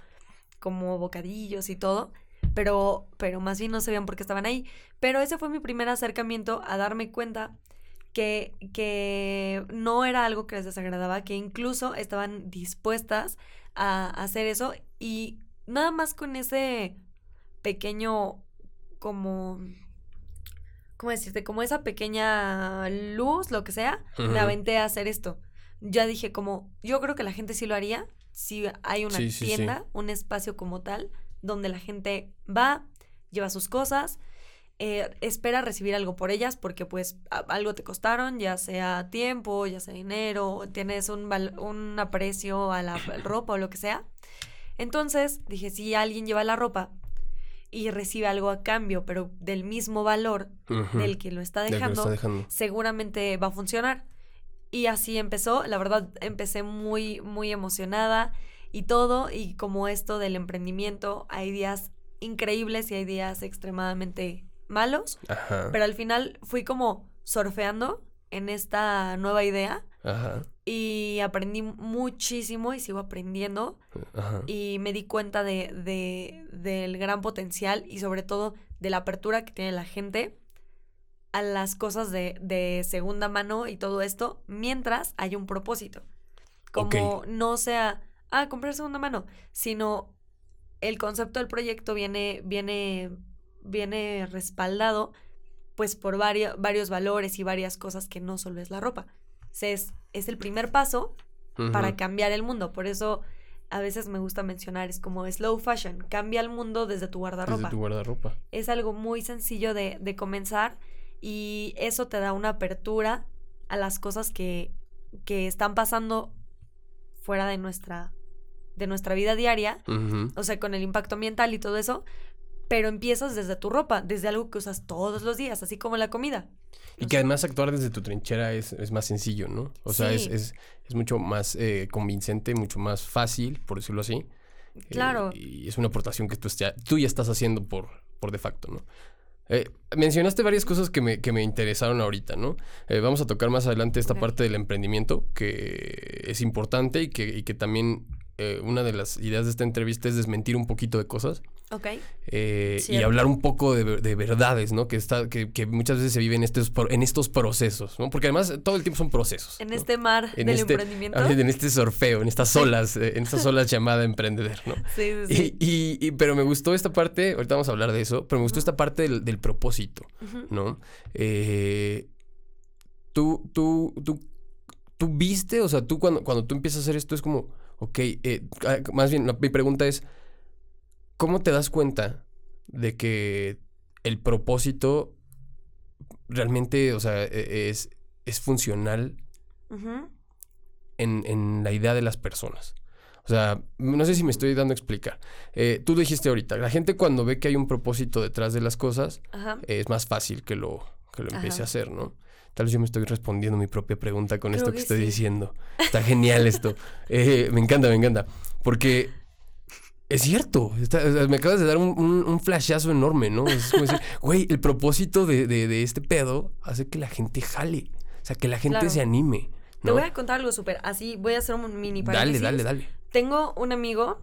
como bocadillos y todo. Pero, pero más bien no sabían por qué estaban ahí. Pero ese fue mi primer acercamiento a darme cuenta que, que no era algo que les desagradaba, que incluso estaban dispuestas a hacer eso y nada más con ese pequeño como ¿cómo decirte? Como esa pequeña luz, lo que sea, Ujú. me aventé a hacer esto. Ya dije como, yo creo que la gente sí lo haría si hay una Sí, sí, sí. tienda, un espacio como tal, donde la gente va, lleva sus cosas, eh, espera recibir algo por ellas porque pues a- algo te costaron, ya sea tiempo, ya sea dinero, tienes un, val- un aprecio a la ropa o lo que sea. Entonces dije, si alguien lleva la ropa y recibe algo a cambio, pero del mismo valor del que lo está que lo dejando, está dejando. seguramente va a funcionar. Y así empezó, la verdad empecé muy, muy emocionada y todo, y como esto del emprendimiento, hay días increíbles y hay días extremadamente malos, Ajá. pero al final fui como surfeando en esta nueva idea Ajá. y aprendí muchísimo y sigo aprendiendo Ajá. y me di cuenta de, de- del gran potencial y sobre todo de la apertura que tiene la gente a las cosas de, de segunda mano y todo esto mientras hay un propósito. Como no sea, ah, comprar segunda mano, sino el concepto del proyecto viene, viene, viene respaldado pues por varios, varios valores y varias cosas que no solo es la ropa. O sea, Es, es el primer paso para cambiar el mundo. Por eso a veces me gusta mencionar, es como slow fashion, cambia el mundo desde tu guardarropa. Desde tu guardarropa. Es algo muy sencillo de, de comenzar y eso te da una apertura a las cosas que, que están pasando fuera de nuestra, de nuestra vida diaria, o sea, con el impacto ambiental y todo eso, pero empiezas desde tu ropa, desde algo que usas todos los días, así como la comida. Y que además actuar desde tu trinchera es, es más sencillo, ¿no? O sea, es, Sí. es, es mucho más eh, convincente, mucho más fácil, por decirlo así. Eh, Claro. y es una aportación que tú ya, tú ya estás haciendo por, por de facto, ¿no? Eh, mencionaste varias cosas que me, que me interesaron ahorita, ¿no? Eh, vamos a tocar más adelante esta parte del emprendimiento, que es importante y que, y que también eh, una de las ideas de esta entrevista es desmentir un poquito de cosas. ¿Ok? Eh, y hablar un poco de, de verdades, ¿no? Que, está, que, que muchas veces se viven en estos, en estos procesos, ¿no? Porque además todo el tiempo son procesos. En ¿no? este mar En del este- emprendimiento. En este surfeo, en estas olas, eh, en estas olas llamada emprender, ¿no? Sí, sí, sí. Y, y- y- pero me gustó esta parte, ahorita vamos a hablar de eso, pero me gustó esta parte del, del propósito. ¿no? Eh, tú, tú, tú, tú viste, o sea, tú cuando, cuando tú empiezas a hacer esto es como, ok, eh, ah, más bien la- mi pregunta es, ¿cómo te das cuenta de que el propósito realmente, o sea, e- es, es funcional en, en la idea de las personas? O sea, no sé si me estoy dando a explicar. Eh, tú dijiste ahorita, la gente cuando ve que hay un propósito detrás de las cosas, Ajá. es más fácil que lo, que lo empiece Ajá. a hacer, ¿no? Tal vez yo me estoy respondiendo mi propia pregunta con Creo esto que, que estoy sí. diciendo. Está genial esto. Eh, me encanta, me encanta. Porque es cierto. está- me acabas de dar un, un, un flashazo enorme, ¿no? Es como decir, güey, el propósito de, de- de este pedo hace que la gente jale. O sea, que la gente Claro. se anime. Te ¿no? voy a contar algo súper. Así voy a hacer un mini Dale, paréntesis. dale, dale. Tengo un amigo,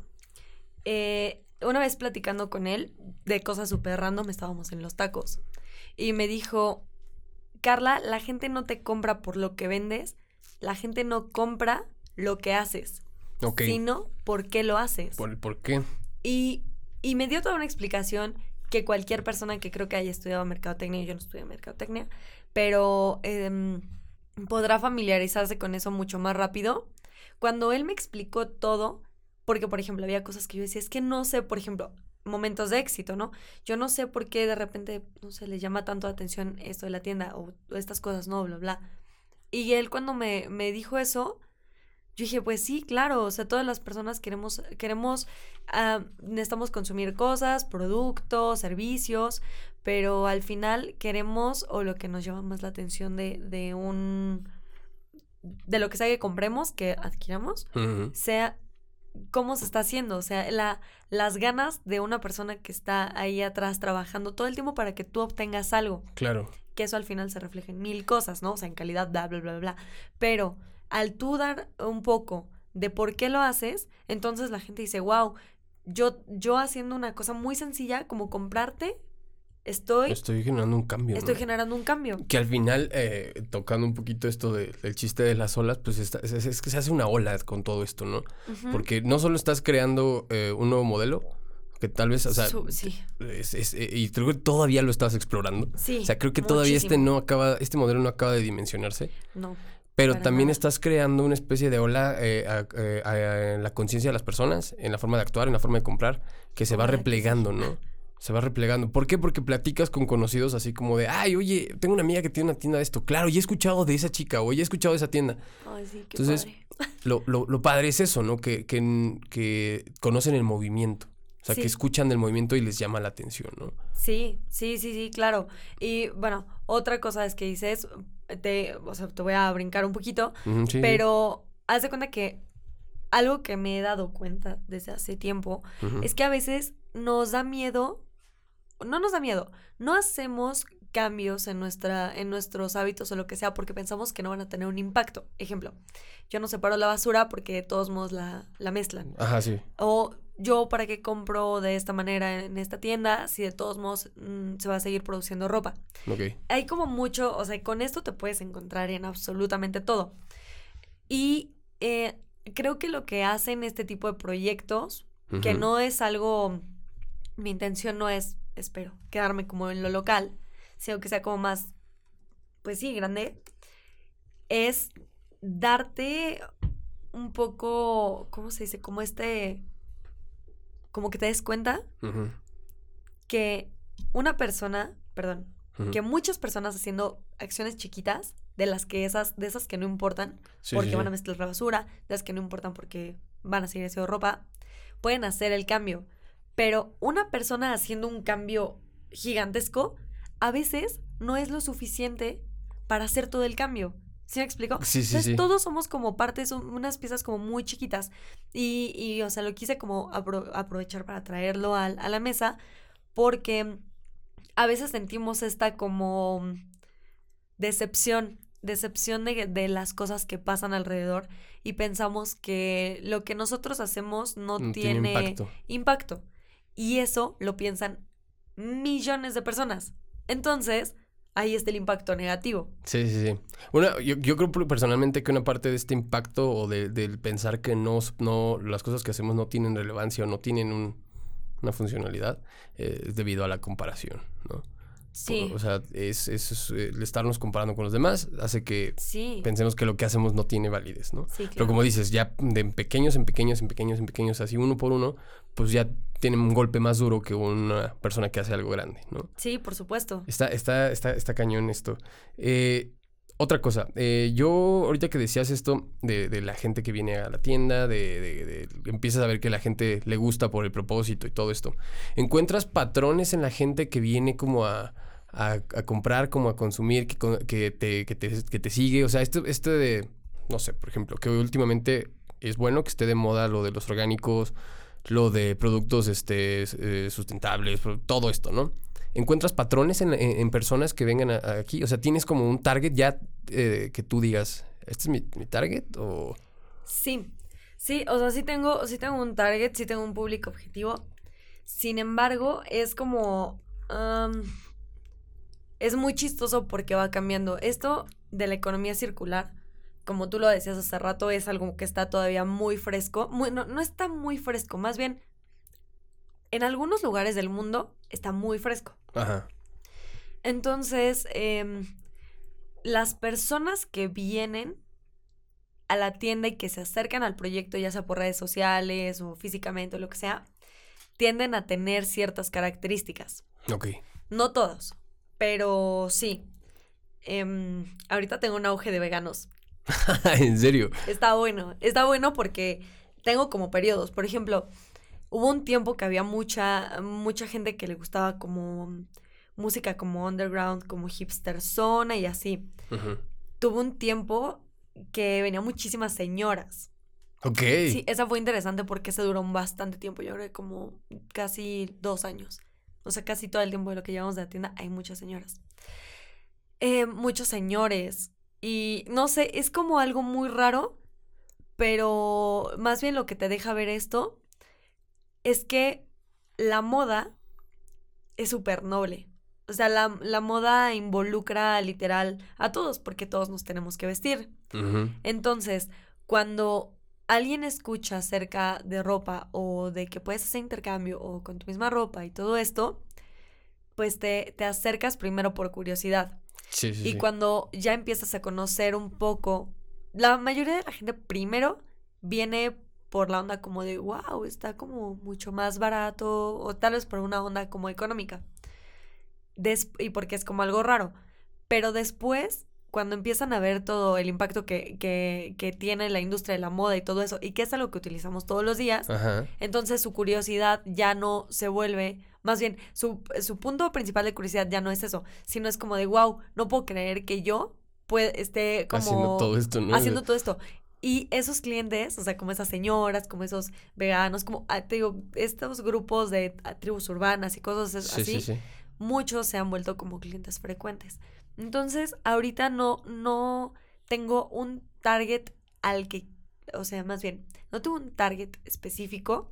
eh, una vez platicando con él de cosas súper random, estábamos en los tacos. Y me dijo, Carla, la gente no te compra por lo que vendes, la gente no compra lo que haces, Sino por qué lo haces. ¿Por, ¿Por qué? Y, y me dio toda una explicación que cualquier persona que creo que haya estudiado mercadotecnia, yo no estudié mercadotecnia, pero em, podrá familiarizarse con eso mucho más rápido. Cuando él me explicó todo, porque por ejemplo había cosas que yo decía, es que no sé, por ejemplo, momentos de éxito, ¿no? Yo no sé por qué de repente, no sé, le llama tanto la atención esto de la tienda o, o estas cosas, no, bla, bla. Y él cuando me, me dijo eso, yo dije, pues sí, claro, o sea, todas las personas queremos, queremos, ah, necesitamos consumir cosas, productos, servicios, pero al final queremos, o lo que nos llama más la atención de, de un, de lo que sea que compremos, que adquiramos, sea cómo se está haciendo, o sea, la, las ganas de una persona que está ahí atrás trabajando todo el tiempo para que tú obtengas algo Claro. que eso al final se refleja en mil cosas, ¿no? O sea, en calidad, bla, bla, bla, bla. Pero al tú dar un poco de por qué lo haces, entonces la gente dice, wow, yo, yo haciendo una cosa muy sencilla como comprarte, estoy, Estoy generando un cambio. estoy ¿no? generando un cambio. Que al final, eh, tocando un poquito esto de- del chiste de las olas, pues está- es, es que se hace una ola con todo esto, ¿no? Porque no solo estás creando eh, un nuevo modelo, que tal vez, o sea, Su- sí, es- es- eh, y creo que todavía lo estás explorando. sí. O sea, creo que todavía este no acaba, este modelo no acaba de dimensionarse, No, pero Para también nada. estás creando una especie de ola eh, a- eh, a- en la conciencia de las personas, en la forma de actuar, en la forma de comprar, que se va replegando, ¿no? Se va replegando. ¿Por qué? Porque platicas con conocidos así como de, ay, oye, tengo una amiga que tiene una tienda de esto. Claro, ya he escuchado de esa chica o ya he escuchado de esa tienda. ay, sí, qué Entonces, padre. Lo, lo, lo padre es eso, ¿no? Que, que, que conocen el movimiento. O sea, Sí. que escuchan del movimiento y les llama la atención, ¿no? Sí, sí, sí, sí, claro. Y bueno, otra cosa es que dices, te, o sea, te voy a brincar un poquito, sí, pero haz de cuenta que algo que me he dado cuenta desde hace tiempo es que a veces nos da miedo, no nos da miedo, no hacemos cambios en, nuestra, en nuestros hábitos o lo que sea porque pensamos que no van a tener un impacto. Ejemplo, yo no separo la basura porque de todos modos la, la mezclan. Ajá, sí. O yo para qué compro de esta manera en esta tienda si de todos modos mm, se va a seguir produciendo ropa. Ok. Hay como mucho, o sea, con esto te puedes encontrar en absolutamente todo. Y eh, creo que lo que hacen este tipo de proyectos, que no es algo, mi intención no es, espero, quedarme como en lo local, sino que sea como más, pues sí, grande, es darte un poco, ¿cómo se dice? Como este, como que te des cuenta que una persona, perdón, que muchas personas haciendo acciones chiquitas, de las que esas, de esas que no importan, Sí, porque sí, van a mezclar la basura, de las que no importan porque van a seguir haciendo ropa, pueden hacer el cambio. Pero una persona haciendo un cambio gigantesco, a veces no es lo suficiente para hacer todo el cambio. ¿Sí me explico? Sí, sí, Entonces, sí. todos somos como partes, son unas piezas como muy chiquitas. Y, y, o sea, lo quise como apro- aprovechar para traerlo al- a, la mesa, porque a veces sentimos esta como decepción, decepción de, de las cosas que pasan alrededor y pensamos que lo que nosotros hacemos no, No tiene, tiene impacto. impacto. Y eso lo piensan millones de personas. Entonces, ahí está el impacto negativo. Sí, sí, sí. Una, yo, yo creo personalmente que una parte de este impacto o de- del pensar que no, no, las cosas que hacemos no tienen relevancia o no tienen un- una funcionalidad eh, es debido a la comparación, ¿no? Sí, O sea, es, es- es, eh, el estarnos comparando con los demás hace que sí, pensemos que lo que hacemos no tiene validez, ¿no? sí, Pero claro. como dices, ya de pequeños en pequeños en pequeños en pequeños, así uno por uno, pues ya tienen un golpe más duro que una persona que hace algo grande, ¿no? Sí, por supuesto. Está, está, está, está cañón esto. Eh, Otra cosa, eh, yo ahorita que decías esto de, de, la gente que viene a la tienda, de, de, de, empiezas a ver que la gente le gusta por el propósito y todo esto, ¿encuentras patrones en la gente que viene como a, a, comprar, como a consumir, que, que, te, que, te, que te sigue? O sea, esto, esto de, no sé, por ejemplo, que últimamente es bueno que esté de moda lo de los orgánicos, lo de productos este, eh, sustentables, todo esto, ¿no? ¿Encuentras patrones en, en, personas que vengan aquí? O sea, ¿tienes como un target ya eh, que tú digas, este es mi, mi, target o...? Sí, sí, o sea, sí tengo, sí tengo un target, sí tengo un público objetivo. Sin embargo, es como... es muy chistoso porque va cambiando. Esto de la economía circular como tú lo decías hace rato, es algo que está todavía muy fresco. Muy, no, no está muy fresco, más bien, en algunos lugares del mundo está muy fresco. Ajá. Entonces, eh, las personas que vienen a la tienda y que se acercan al proyecto, ya sea por redes sociales o físicamente o lo que sea, tienden a tener ciertas características. Ok. No todos, pero sí. Eh, ahorita tengo un auge de veganos. ¿En serio? Está bueno. Está bueno porque tengo como periodos. Por ejemplo, hubo un tiempo que había mucha, mucha gente que le gustaba como música como underground, como hipster zona y así. Uh -huh. Tuvo un tiempo que venía muchísimas señoras. Ok. Sí, esa fue interesante porque se duró bastante tiempo. Yo creo que como casi dos años. O sea, casi todo el tiempo de lo que llevamos de la tienda hay muchas señoras. Eh, muchos señores, y no sé, es como algo muy raro, pero más bien lo que te deja ver esto es que la moda es súper noble. O sea, la, la, moda involucra literal a todos, porque todos nos tenemos que vestir. Uh -huh. Entonces, cuando alguien escucha acerca de ropa o de que puedes hacer intercambio o con tu misma ropa y todo esto, pues te, te acercas primero por curiosidad. Sí, sí, y sí. cuando ya empiezas a conocer un poco, la mayoría de la gente primero viene por la onda como de, wow, está como mucho más barato, o tal vez por una onda como económica. Des y porque es como algo raro. Pero después, cuando empiezan a ver todo el impacto que, que, que, tiene la industria de la moda y todo eso, y que es algo que utilizamos todos los días, Ajá. entonces su curiosidad ya no se vuelve más bien, su, su, punto principal de curiosidad ya no es eso, sino es como de, wow, no puedo creer que yo puede, esté como... Haciendo todo esto, ¿no? Haciendo todo esto. Y esos clientes, o sea, como esas señoras, como esos veganos, como, ah, te digo, estos grupos de tribus urbanas y cosas sí, así, sí, sí. muchos se han vuelto como clientes frecuentes. Entonces, ahorita no, no tengo un target al que, o sea, más bien, no tengo un target específico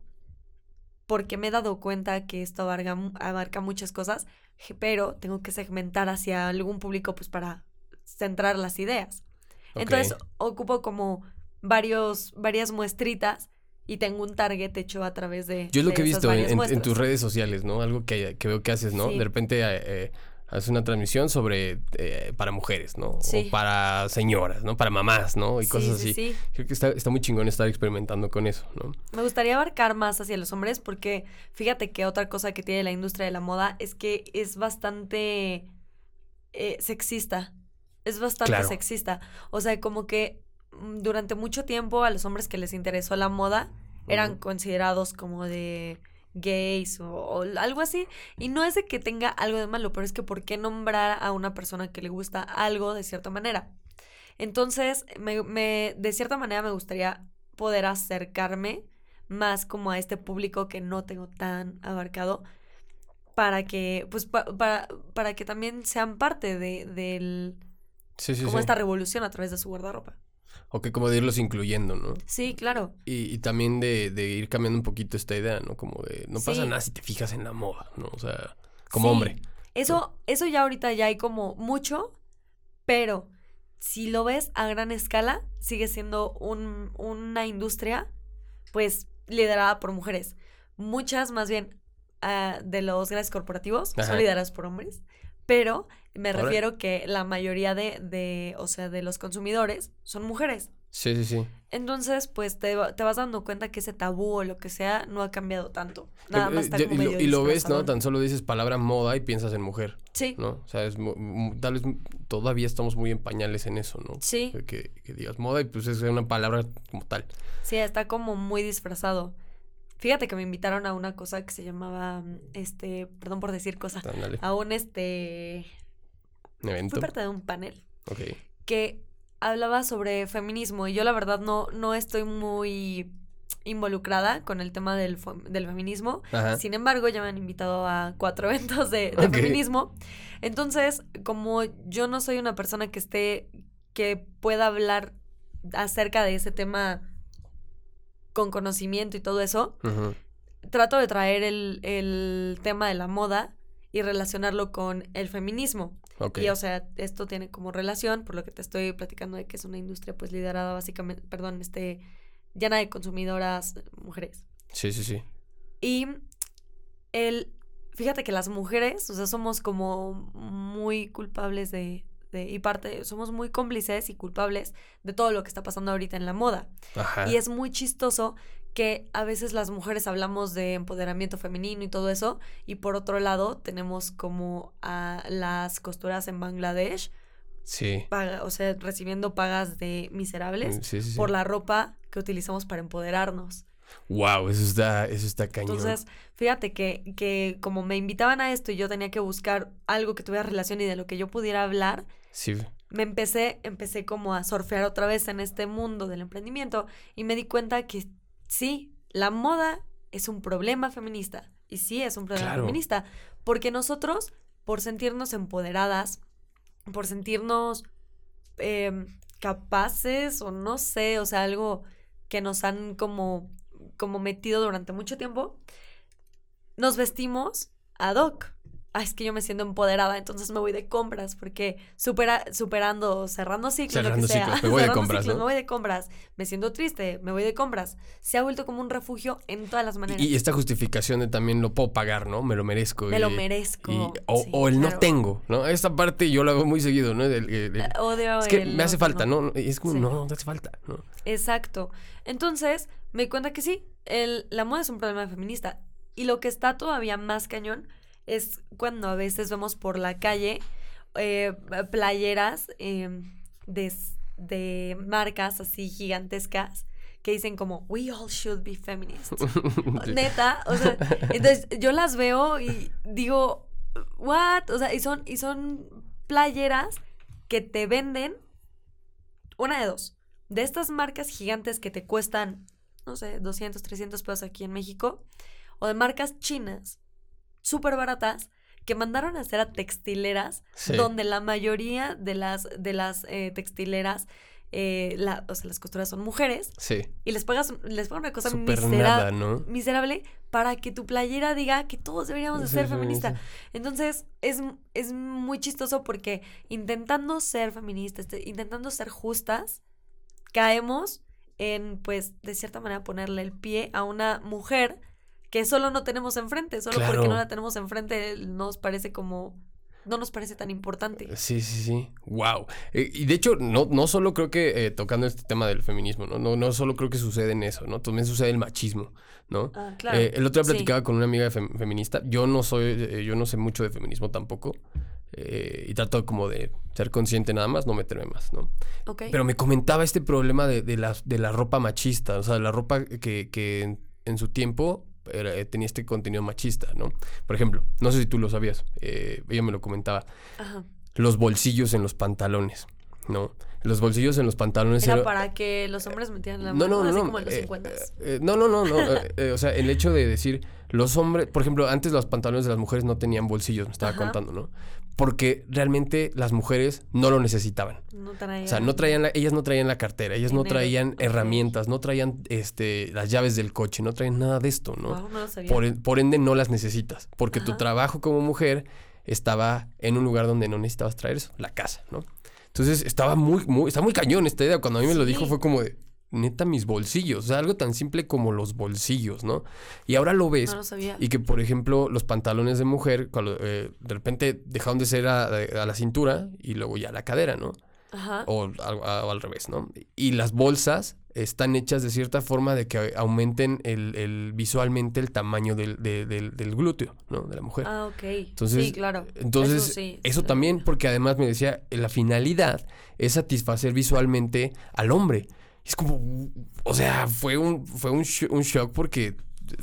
porque me he dado cuenta que esto abarca, abarca, muchas cosas, pero tengo que segmentar hacia algún público pues para centrar las ideas. Okay. Entonces ocupo como varios, varias muestritas y tengo un target hecho a través de... Yo es lo de que he visto en, en, tus redes sociales, ¿no? Algo que, que veo que haces, ¿no? Sí. De repente... Eh, haces una transmisión sobre eh, para mujeres, ¿no? Sí. O para señoras, ¿no? Para mamás, ¿no? Y sí, cosas sí, así. Sí. Creo que está, está, muy chingón estar experimentando con eso, ¿no? Me gustaría abarcar más hacia los hombres porque fíjate que otra cosa que tiene la industria de la moda es que es bastante eh, sexista. Es bastante claro. sexista. O sea, como que mm, durante mucho tiempo a los hombres que les interesó la moda eran uh -huh. considerados como de gays o, o, algo así. Y no es de que tenga algo de malo, pero es que ¿por qué nombrar a una persona que le gusta algo de cierta manera? Entonces, me, me, de cierta manera me gustaría poder acercarme más como a este público que no tengo tan abarcado para que, pues, pa, para, para que también sean parte de, del... Sí, sí, como sí. esta revolución a través de su guardarropa. O que como de irlos incluyendo, ¿no? Sí, claro. Y, y también de, de, ir cambiando un poquito esta idea, ¿no? Como de, no pasa sí. nada si te fijas en la moda, ¿no? O sea, como sí. hombre. Eso, ¿no? eso ya ahorita ya hay como mucho, pero si lo ves a gran escala, sigue siendo un, una industria, pues, liderada por mujeres. Muchas, más bien, uh, de los grandes corporativos Ajá. son lideradas por hombres, pero me Ahora. refiero que la mayoría de, de, o sea, de los consumidores son mujeres. Sí, sí, sí. Entonces, pues te, te vas dando cuenta que ese tabú o lo que sea no ha cambiado tanto. Nada Eh, más está eh, como y, lo, y lo ves, ¿no? Tan solo dices palabra moda y piensas en mujer, Sí, ¿no? O sea, es tal vez todavía estamos muy en pañales en eso, ¿no? sí, Que, que digas moda y pues es una palabra como tal. sí, está como muy disfrazado. Fíjate que me invitaron a una cosa que se llamaba, mm, este, perdón por decir cosa, a un, este, un evento. fui parte de un panel Ok. que hablaba sobre feminismo y yo la verdad no, no estoy muy involucrada con el tema del, del feminismo. Ajá. Sin embargo, ya me han invitado a cuatro eventos de, feminismo. Entonces, como yo no soy una persona que esté, que pueda hablar acerca de ese tema con conocimiento y todo eso, trato de traer el, el tema de la moda y relacionarlo con el feminismo. Y o sea, esto tiene como relación, por lo que te estoy platicando de que es una industria pues liderada básicamente, perdón, este, llena de consumidoras eh, mujeres. Sí, sí, sí. Y el, fíjate que las mujeres, o sea, somos como muy culpables de, de- y parte, somos muy cómplices y culpables de todo lo que está pasando ahorita en la moda. Ajá. Y es muy chistoso que a veces las mujeres hablamos de empoderamiento femenino y todo eso, y por otro lado tenemos como a las costuras en Bangladesh, Sí. paga- o sea, recibiendo pagas de miserables Sí, sí, sí. por la ropa que utilizamos para empoderarnos. Wow, eso está, eso está cañón. Entonces, fíjate que, que como me invitaban a esto y yo tenía que buscar algo que tuviera relación y de lo que yo pudiera hablar, sí. me empecé, empecé como a surfear otra vez en este mundo del emprendimiento y me di cuenta que sí, la moda es un problema feminista. Y sí es un problema Claro. feminista. Porque nosotros, por sentirnos empoderadas, por sentirnos em, capaces o no sé, o sea, algo que nos han como, como metido durante mucho tiempo, nos vestimos ad hoc. Ah, es que yo me siento empoderada, entonces me voy de compras, porque supera, superando, cerrando ciclos, Cerrando lo que sea. me voy de compras, ciclos, ¿no? Me voy de compras, me siento triste, me voy de compras. Se ha vuelto como un refugio en todas las maneras. Y, y esta justificación de también lo puedo pagar, ¿no? Me lo merezco. me y- lo merezco. y- o, sí, o el no tengo, ¿no? Esta parte yo lo hago muy seguido, ¿no? El- el- Odio es que me hace falta, no. ¿no? Y es como, Sí. no, no te hace falta, ¿no? Exacto. Entonces, me di cuenta que sí, el, la moda es un problema feminista. Y lo que está todavía más cañón es cuando a veces vemos por la calle eh, playeras eh, de, de marcas así gigantescas que dicen como, we all should be feminists. Neta, o sea, entonces yo las veo y digo, what? O sea, y son, y son playeras que te venden una de dos. De estas marcas gigantes que te cuestan, no sé, 200, 300 pesos aquí en México, o de marcas chinas súper baratas que mandaron a hacer a textileras, Sí. donde la mayoría de las, de las eh, textileras, eh, la- o sea, las costuras son mujeres, Sí. y les pagas, les pagan una cosa Súper misera- nada, ¿no? miserable para que tu playera diga que todos deberíamos de Sí, ser sí, feministas. Entonces, es, es muy chistoso porque intentando ser feministas, te- intentando ser justas, caemos en, pues, de cierta manera ponerle el pie a una mujer que solo no tenemos enfrente, solo porque no la tenemos enfrente nos parece como, no nos parece tan importante. Sí, sí, sí. Wow. y de hecho, no, no solo creo que eh, tocando este tema del feminismo, ¿no? ¿no? No solo creo que sucede en eso, ¿no? También sucede el machismo, ¿no? Ah, claro. Eh, el otro día Sí. platicaba con una amiga fem- feminista. Yo no soy, eh, yo no sé mucho de feminismo tampoco. eh, y trato como de ser consciente nada más, no meterme más, ¿no? Pero me comentaba este problema de, de la, de la ropa machista, o sea, la ropa que, que en, en su tiempo era- eh, tenía este contenido machista, ¿no? Por ejemplo, no sé si tú lo sabías, eh, ella me lo comentaba, Ajá. los bolsillos en los pantalones, ¿no? Los bolsillos en los pantalones Era era- para que los hombres metieran la no, mano, no, así no. como en los eh, 50. eh, no, no, no, no. eh, eh, o sea, el hecho de decir, los hombres, por ejemplo, antes los pantalones de las mujeres no tenían bolsillos, me estaba Ajá. contando, ¿no? Porque realmente las mujeres no lo necesitaban. no traía... O sea, no traían la- ellas no traían la cartera, ellas no traían herramientas, no traían este, las llaves del coche, no traían nada de esto, ¿no? Guau, no lo sabía. Por, por ende no las necesitas, porque tu trabajo como mujer estaba en un lugar donde no necesitabas traer eso, la casa, ¿no? Entonces estaba muy, muy, está muy cañón esta idea. Cuando a mí me lo dijo fue como de, neta, mis bolsillos, o sea, algo tan simple como los bolsillos, ¿no? Y ahora lo ves No lo sabía. y que, por ejemplo, los pantalones de mujer, cuando, eh, de repente dejaron de ser a, a la cintura y luego ya a la cadera, ¿no? Ajá. o, al- o al revés, ¿no? Y las bolsas están hechas de cierta forma de que aumenten el, el- visualmente el tamaño del, de- del- del glúteo, ¿no? De la mujer. Ah, ok. Entonces, sí, claro. Entonces, eso, sí, eso sí. también, porque además me decía, la finalidad es satisfacer visualmente al hombre. Es como, o sea, fue un, fue un, sho- un shock porque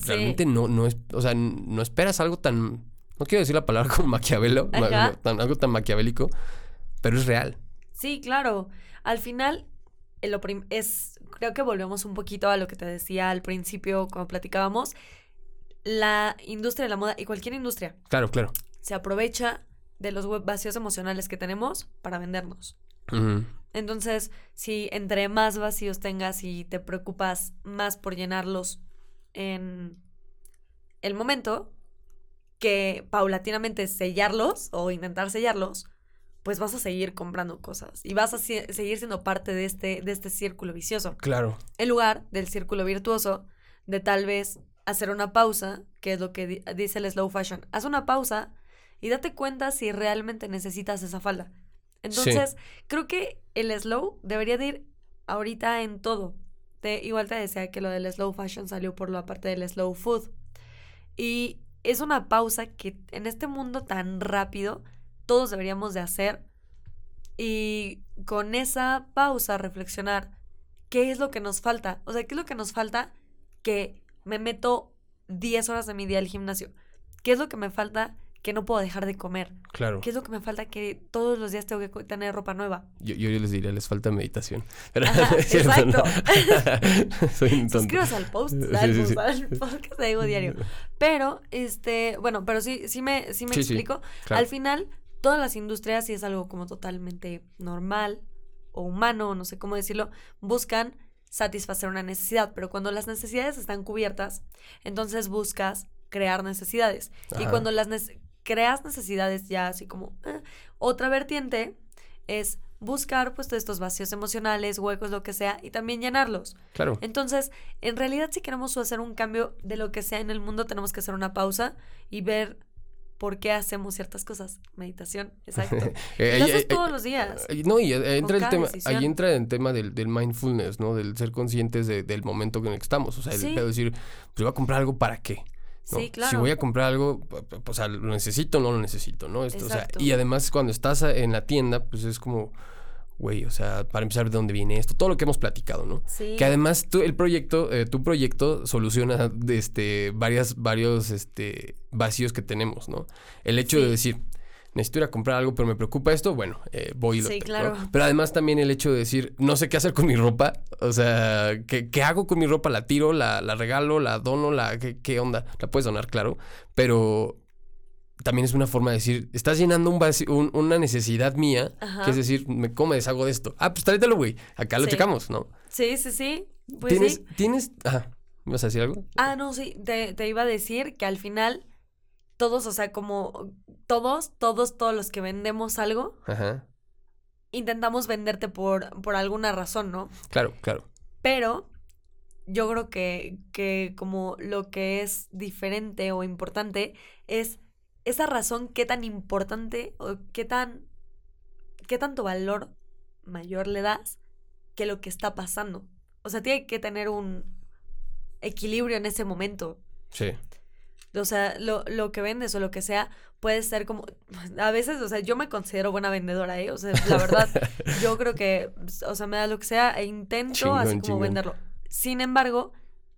realmente no, no es, o sea, no esperas algo tan, no quiero decir la palabra como maquiavelo, ma- tan- algo tan maquiavélico, pero es real. Sí, claro. Al final, eh, lo es, creo que volvemos un poquito a lo que te decía al principio cuando platicábamos. La industria de la moda y cualquier industria Claro, claro. se aprovecha de los vacíos emocionales que tenemos para vendernos. Entonces, si entre más vacíos tengas y te preocupas más por llenarlos en el momento, que paulatinamente sellarlos o intentar sellarlos, pues vas a seguir comprando cosas y vas a seguir siendo parte de este, de este círculo vicioso. Claro. En lugar del círculo virtuoso de tal vez hacer una pausa, que es lo que di- dice el slow fashion. Haz una pausa y date cuenta si realmente necesitas esa falda. Entonces, creo que el slow debería de ir ahorita en todo. Te, igual te decía que lo del slow fashion salió por la parte del slow food. Y es una pausa que en este mundo tan rápido todos deberíamos de hacer. Y con esa pausa reflexionar qué es lo que nos falta. O sea, qué es lo que nos falta que me meto 10 horas de mi día al gimnasio. ¿Qué es lo que me falta que no puedo dejar de comer? Claro. ¿Qué es lo que me falta que todos los días tengo que tener ropa nueva? Yo, yo les diría, les falta meditación. Pero- Ajá, exacto. Soy un tonto. Al post, Sí, al, sí, post, sí. al podcast de Ego Diario. Pero, este, bueno, pero sí, sí me, sí me Sí, sí, explico. claro. Al final, todas las industrias, y es algo como totalmente normal o humano, no sé cómo decirlo, buscan satisfacer una necesidad, pero cuando las necesidades están cubiertas, entonces buscas crear necesidades. Y cuando las creas necesidades ya así como eh, otra vertiente es buscar pues todos estos vacíos emocionales, huecos, lo que sea, y también llenarlos. Claro. Entonces, en realidad, si queremos hacer un cambio de lo que sea en el mundo, tenemos que hacer una pausa y ver por qué hacemos ciertas cosas. Meditación, exacto. Eh, Lo ahí- haces todos los días. No, y eh, entra el tema, decisión. ahí entra el tema del, del mindfulness, ¿no? Del ser conscientes de- del momento en el que estamos. O sea, el Sí. pedo de decir, pues voy a comprar algo para qué. ¿No? Sí, claro. Si voy a comprar algo, pu- pu- pues, o sea, lo necesito o no lo necesito, ¿no? Esto, o sea, y además cuando estás a- en la tienda, pues es como, güey, o sea, para empezar, ¿de dónde viene esto? Todo lo que hemos platicado, ¿no? Sí. Que además tú, el proyecto, eh, tu proyecto soluciona este, varias, varios este, vacíos que tenemos, ¿no? El hecho de decir, necesito ir a comprar algo, pero me preocupa esto, bueno, eh, voy y lo Sí, tengo, claro. ¿no? Pero además también el hecho de decir, no sé qué hacer con mi ropa, o sea, ¿qué, qué hago con mi ropa? ¿La tiro, la, la regalo, la dono, la, qué, qué onda? La puedes donar, claro, pero también es una forma de decir, estás llenando un vacío- un- una necesidad mía, Ajá. que es decir, me, ¿cómo me deshago de esto? Ah, pues tráetelo, güey, acá lo Sí. checamos, ¿no? Sí, sí, sí. Pues ¿Tienes, sí. tienes, ajá, ¿me vas a decir algo? Ah, no, sí. Te, te iba a decir que al final todos, o sea, como todos, todos, todos los que vendemos algo, Ajá, intentamos venderte por, por alguna razón, ¿no? claro, claro. Pero yo creo que, que como lo que es diferente o importante es esa razón, qué tan importante o qué tan, qué tanto valor mayor le das que lo que está pasando. O sea, tiene que tener un equilibrio en ese momento. Sí, O sea, lo, lo que vendes o lo que sea puede ser como... A veces, o sea, yo me considero buena vendedora, ¿eh? O sea, la verdad, yo creo que, o sea, me da lo que sea e intento Chingón, así como chingón. venderlo. Sin embargo,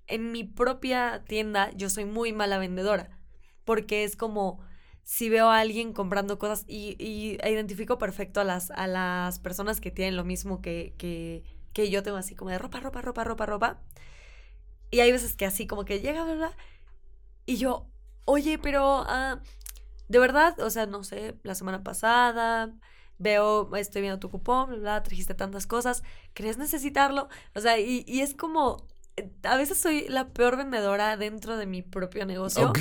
en mi propia tienda yo soy muy mala vendedora. Porque es como si veo a alguien comprando cosas y, y identifico perfecto a las, a las personas que tienen lo mismo que, que, que yo tengo, así como de ropa, ropa, ropa, ropa, ropa. Y hay veces que así como que llega, ¿verdad? Y yo, oye, pero ah, de verdad, o sea, no sé, la semana pasada veo, estoy viendo tu cupón, bla, bla, trajiste tantas cosas, ¿crees necesitarlo? O sea, y, y es como, eh, a veces soy la peor vendedora dentro de mi propio negocio, ok,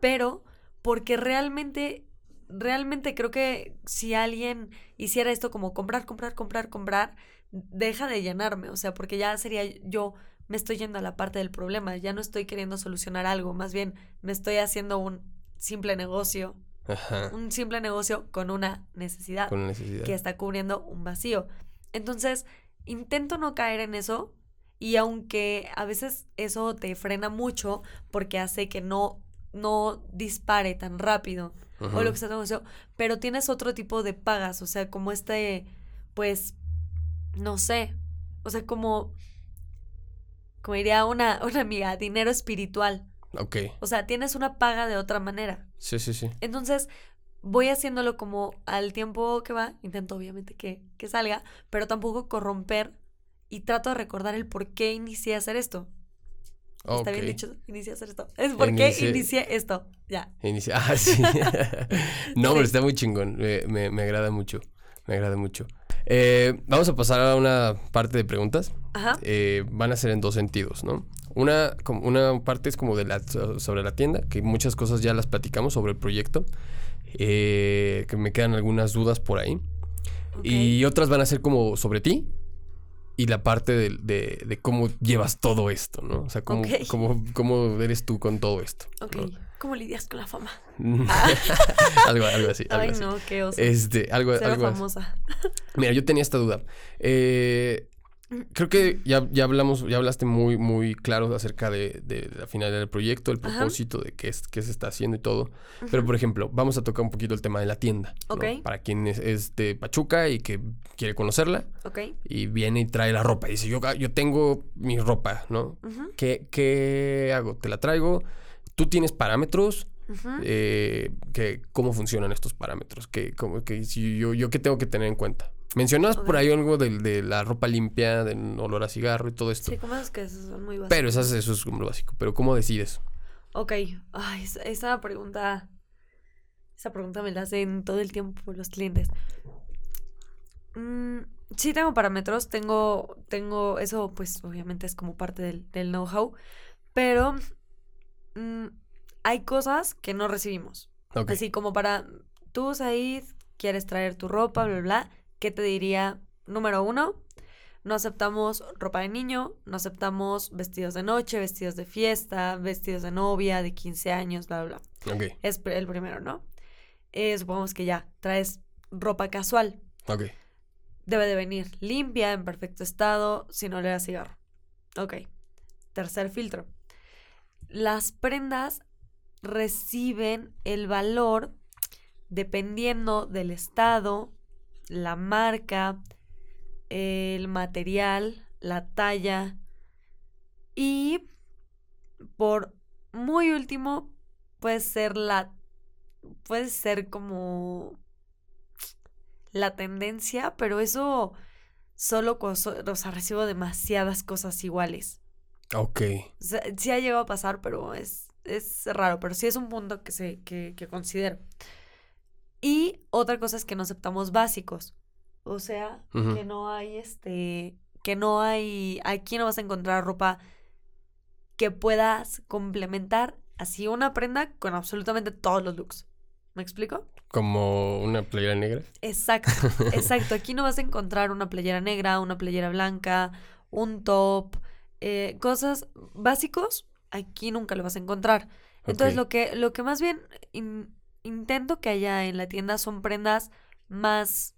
pero porque realmente, realmente creo que si alguien hiciera esto como comprar, comprar, comprar, comprar, deja de llenarme, o sea, porque ya sería yo me estoy yendo a la parte del problema, ya no estoy queriendo solucionar algo, más bien me estoy haciendo un simple negocio, ajá, un simple negocio con una necesidad con necesidad. que está cubriendo un vacío. Entonces, intento no caer en eso y aunque a veces eso te frena mucho porque hace que no, no dispare tan rápido o lo que sea, pero tienes otro tipo de pagas, o sea, como este, pues, no sé, o sea, como, como diría una, una amiga, dinero espiritual. Ok. O sea, tienes una paga de otra manera. Sí, sí, sí. Entonces, voy haciéndolo como al tiempo que va, intento obviamente que, que salga, pero tampoco corromper y trato de recordar el por qué inicié a hacer esto. Está bien dicho, inicié a hacer esto. Es por qué inicié esto. Ya. Ah, sí. no, pero está muy chingón. Me, me, agrada mucho. Me agrada mucho. Eh, vamos a pasar a una parte de preguntas. Ajá. Eh, van a ser en dos sentidos, ¿no? Una, una parte es como de la, sobre la tienda, que muchas cosas ya las platicamos sobre el proyecto, eh, que me quedan algunas dudas por ahí. Y otras van a ser como sobre ti y la parte de, de, cómo llevas todo esto, ¿no? O sea, cómo, cómo, eres tú con todo esto. Ok. ¿Cómo lidias con la fama? algo, algo así. Ay, no, qué oso. Este, algo, algo famosa. Mira, yo tenía esta duda. Eh, Creo que ya, ya hablamos, ya hablaste muy, muy claro acerca de, de la finalidad del proyecto, el propósito de qué, es, qué se está haciendo y todo. Pero, por ejemplo, vamos a tocar un poquito el tema de la tienda. Para quien es, de Pachuca y que quiere conocerla. Y viene y trae la ropa. Y dice, yo, yo tengo mi ropa, ¿no? ¿Qué, ¿Qué hago? ¿Te la traigo? ¿Tú tienes parámetros? Eh, que, ¿Cómo funcionan estos parámetros? ¿Qué, cómo, que, si yo, yo qué tengo que tener en cuenta? Mencionas por ahí algo de, de, la ropa limpia, del olor a cigarro y todo esto. Sí, como es que eso son muy básicos. Pero eso es como lo básico. Pero ¿cómo decides? Ok. Ay, esa, pregunta. Esa pregunta me la hacen todo el tiempo los clientes. Mm, sí tengo parámetros, tengo, tengo, eso pues obviamente es como parte del, del know-how, pero mm, hay cosas que no recibimos. Así como para, tú Said, quieres traer tu ropa, bla, bla, ¿qué te diría? Número uno, no aceptamos ropa de niño, no aceptamos vestidos de noche, vestidos de fiesta, vestidos de novia, de 15 años, bla, bla, bla. Es el primero, ¿no? Eh, supongamos que ya traes ropa casual. Ok. Debe de venir limpia, en perfecto estado, sin oler a cigarro. Ok. Tercer filtro. Las prendas reciben el valor dependiendo del estado, la marca, el material, la talla y por muy último puede ser la puede ser como la tendencia, pero eso solo o recibo demasiadas cosas iguales. Ok. sí ha llegado a pasar, pero es, es raro, pero sí es un punto que, se, que, que considero. Y otra cosa es que no aceptamos básicos. O sea, que no hay este, que no hay, aquí no vas a encontrar ropa que puedas complementar así una prenda con absolutamente todos los looks. ¿Me explico? Como una playera negra. Exacto, exacto. Aquí no vas a encontrar una playera negra, una playera blanca, un top, eh, cosas básicos. Aquí nunca lo vas a encontrar. Entonces lo que, lo que más bien intento que haya en la tienda son prendas más,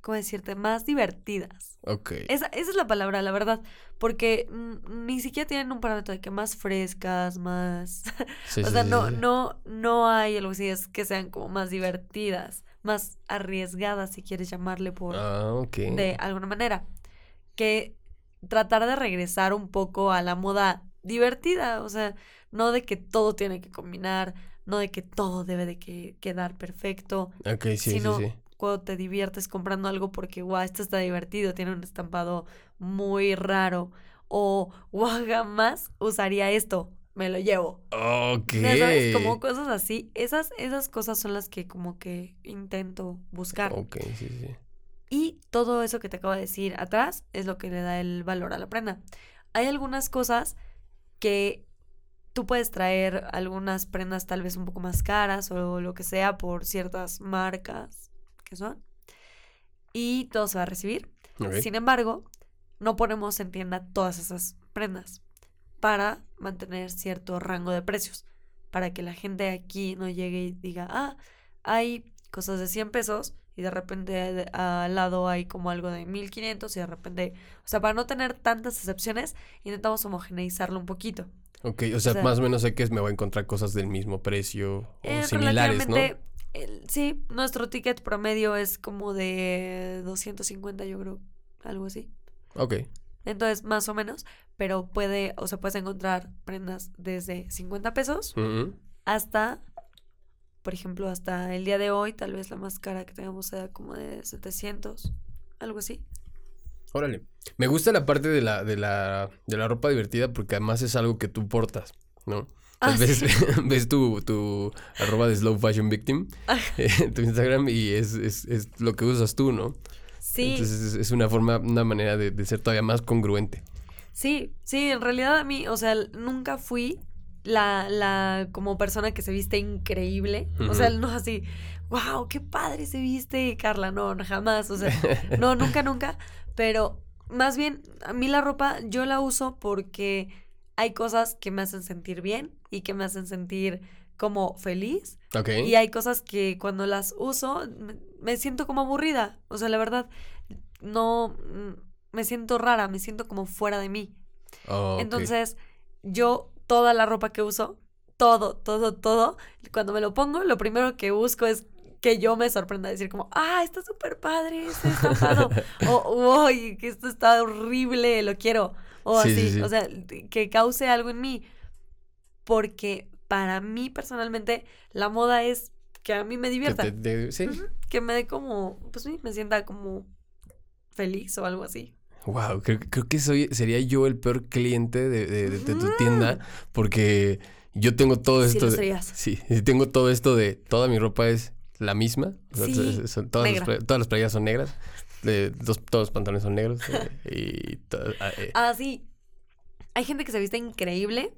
¿cómo decirte? Más divertidas. Ok. Esa, es la palabra, la verdad. Porque ni siquiera tienen un parámetro de que más frescas, más... o sea, no, no, no hay algo así, es que sean como más divertidas, más arriesgadas, si quieres llamarle por... Ah, De alguna manera. Que tratar de regresar un poco a la moda divertida, o sea, no de que todo tiene que combinar, no de que todo debe de que quedar perfecto. Ok, sí, sino sí, cuando te diviertes comprando algo porque, guau, esto está divertido, tiene un estampado muy raro. O, guau, jamás usaría esto, me lo llevo. Ok. Como cosas así. Esas, esas cosas son las que como que intento buscar. Ok, sí, sí. Y todo eso que te acabo de decir atrás es lo que le da el valor a la prenda. Hay algunas cosas que tú puedes traer algunas prendas tal vez un poco más caras o lo que sea por ciertas marcas que son. Y todo se va a recibir. Sin embargo, no ponemos en tienda todas esas prendas para mantener cierto rango de precios. Para que la gente aquí no llegue y diga, ah, hay cosas de 100 pesos y de repente al lado hay como algo de 1500 y de repente, o sea, para no tener tantas excepciones, intentamos homogeneizarlo un poquito. Ok, o sea, sea- más o menos sé que me voy a encontrar cosas del mismo precio o Eh, similares, ¿no? el- sí, nuestro ticket promedio es como de 250, yo creo, algo así. Ok. Entonces, más o menos, pero puede, o sea, puedes encontrar prendas desde 50 pesos hasta, por ejemplo, hasta el día de hoy, tal vez la más cara que tengamos sea como de 700, algo así. Órale. Me gusta la parte de la, de la, de la ropa divertida porque además es algo que tú portas, ¿no? Ah, Tal vez ves tu, tu arroba de Slow Fashion Victim Ah. en tu Instagram y es, es, es lo que usas tú, ¿no? Sí, Entonces es, es una forma, una manera de, de ser todavía más congruente. sí, sí, en realidad a mí, o sea, nunca fui la, la como persona que se viste increíble. O sea, no así, wow, qué padre se viste, Carla. No, no, jamás. O sea, no, nunca, nunca. Pero más bien, a mí la ropa yo la uso porque hay cosas que me hacen sentir bien y que me hacen sentir como feliz. Ok. Y hay cosas que cuando las uso me, siento como aburrida. O sea, la verdad, no mm, me siento rara, me siento como fuera de mí. Oh. Entonces, yo toda la ropa que uso, todo, todo, todo, cuando me lo pongo, lo primero que busco es que yo me sorprenda, decir como, ah, está súper padre este estampado, o, uy, que esto está horrible, lo quiero, o Sí, así, sí, sí. o sea, que cause algo en mí, porque para mí personalmente la moda es que a mí me Que divierta, te- te- sí. Ujú, que me dé como, pues sí, me sienta como feliz o algo así. Wow, creo, creo que soy, sería yo el peor cliente de, de- de- de tu tienda porque yo tengo todo Sí esto. lo de- serías. sí, sí, tengo todo esto de toda mi ropa es la misma. o sea, Sí, son- son- todas, las, negra. todas las playeras son negras. de- dos- todos los pantalones son negros. eh, y to- ah, eh, Ah, sí. Hay gente que se viste increíble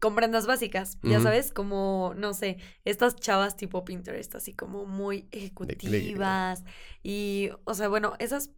con prendas básicas, ya sabes, como, no sé, estas chavas tipo Pinterest, así como muy ejecutivas. Y, o sea, bueno, esas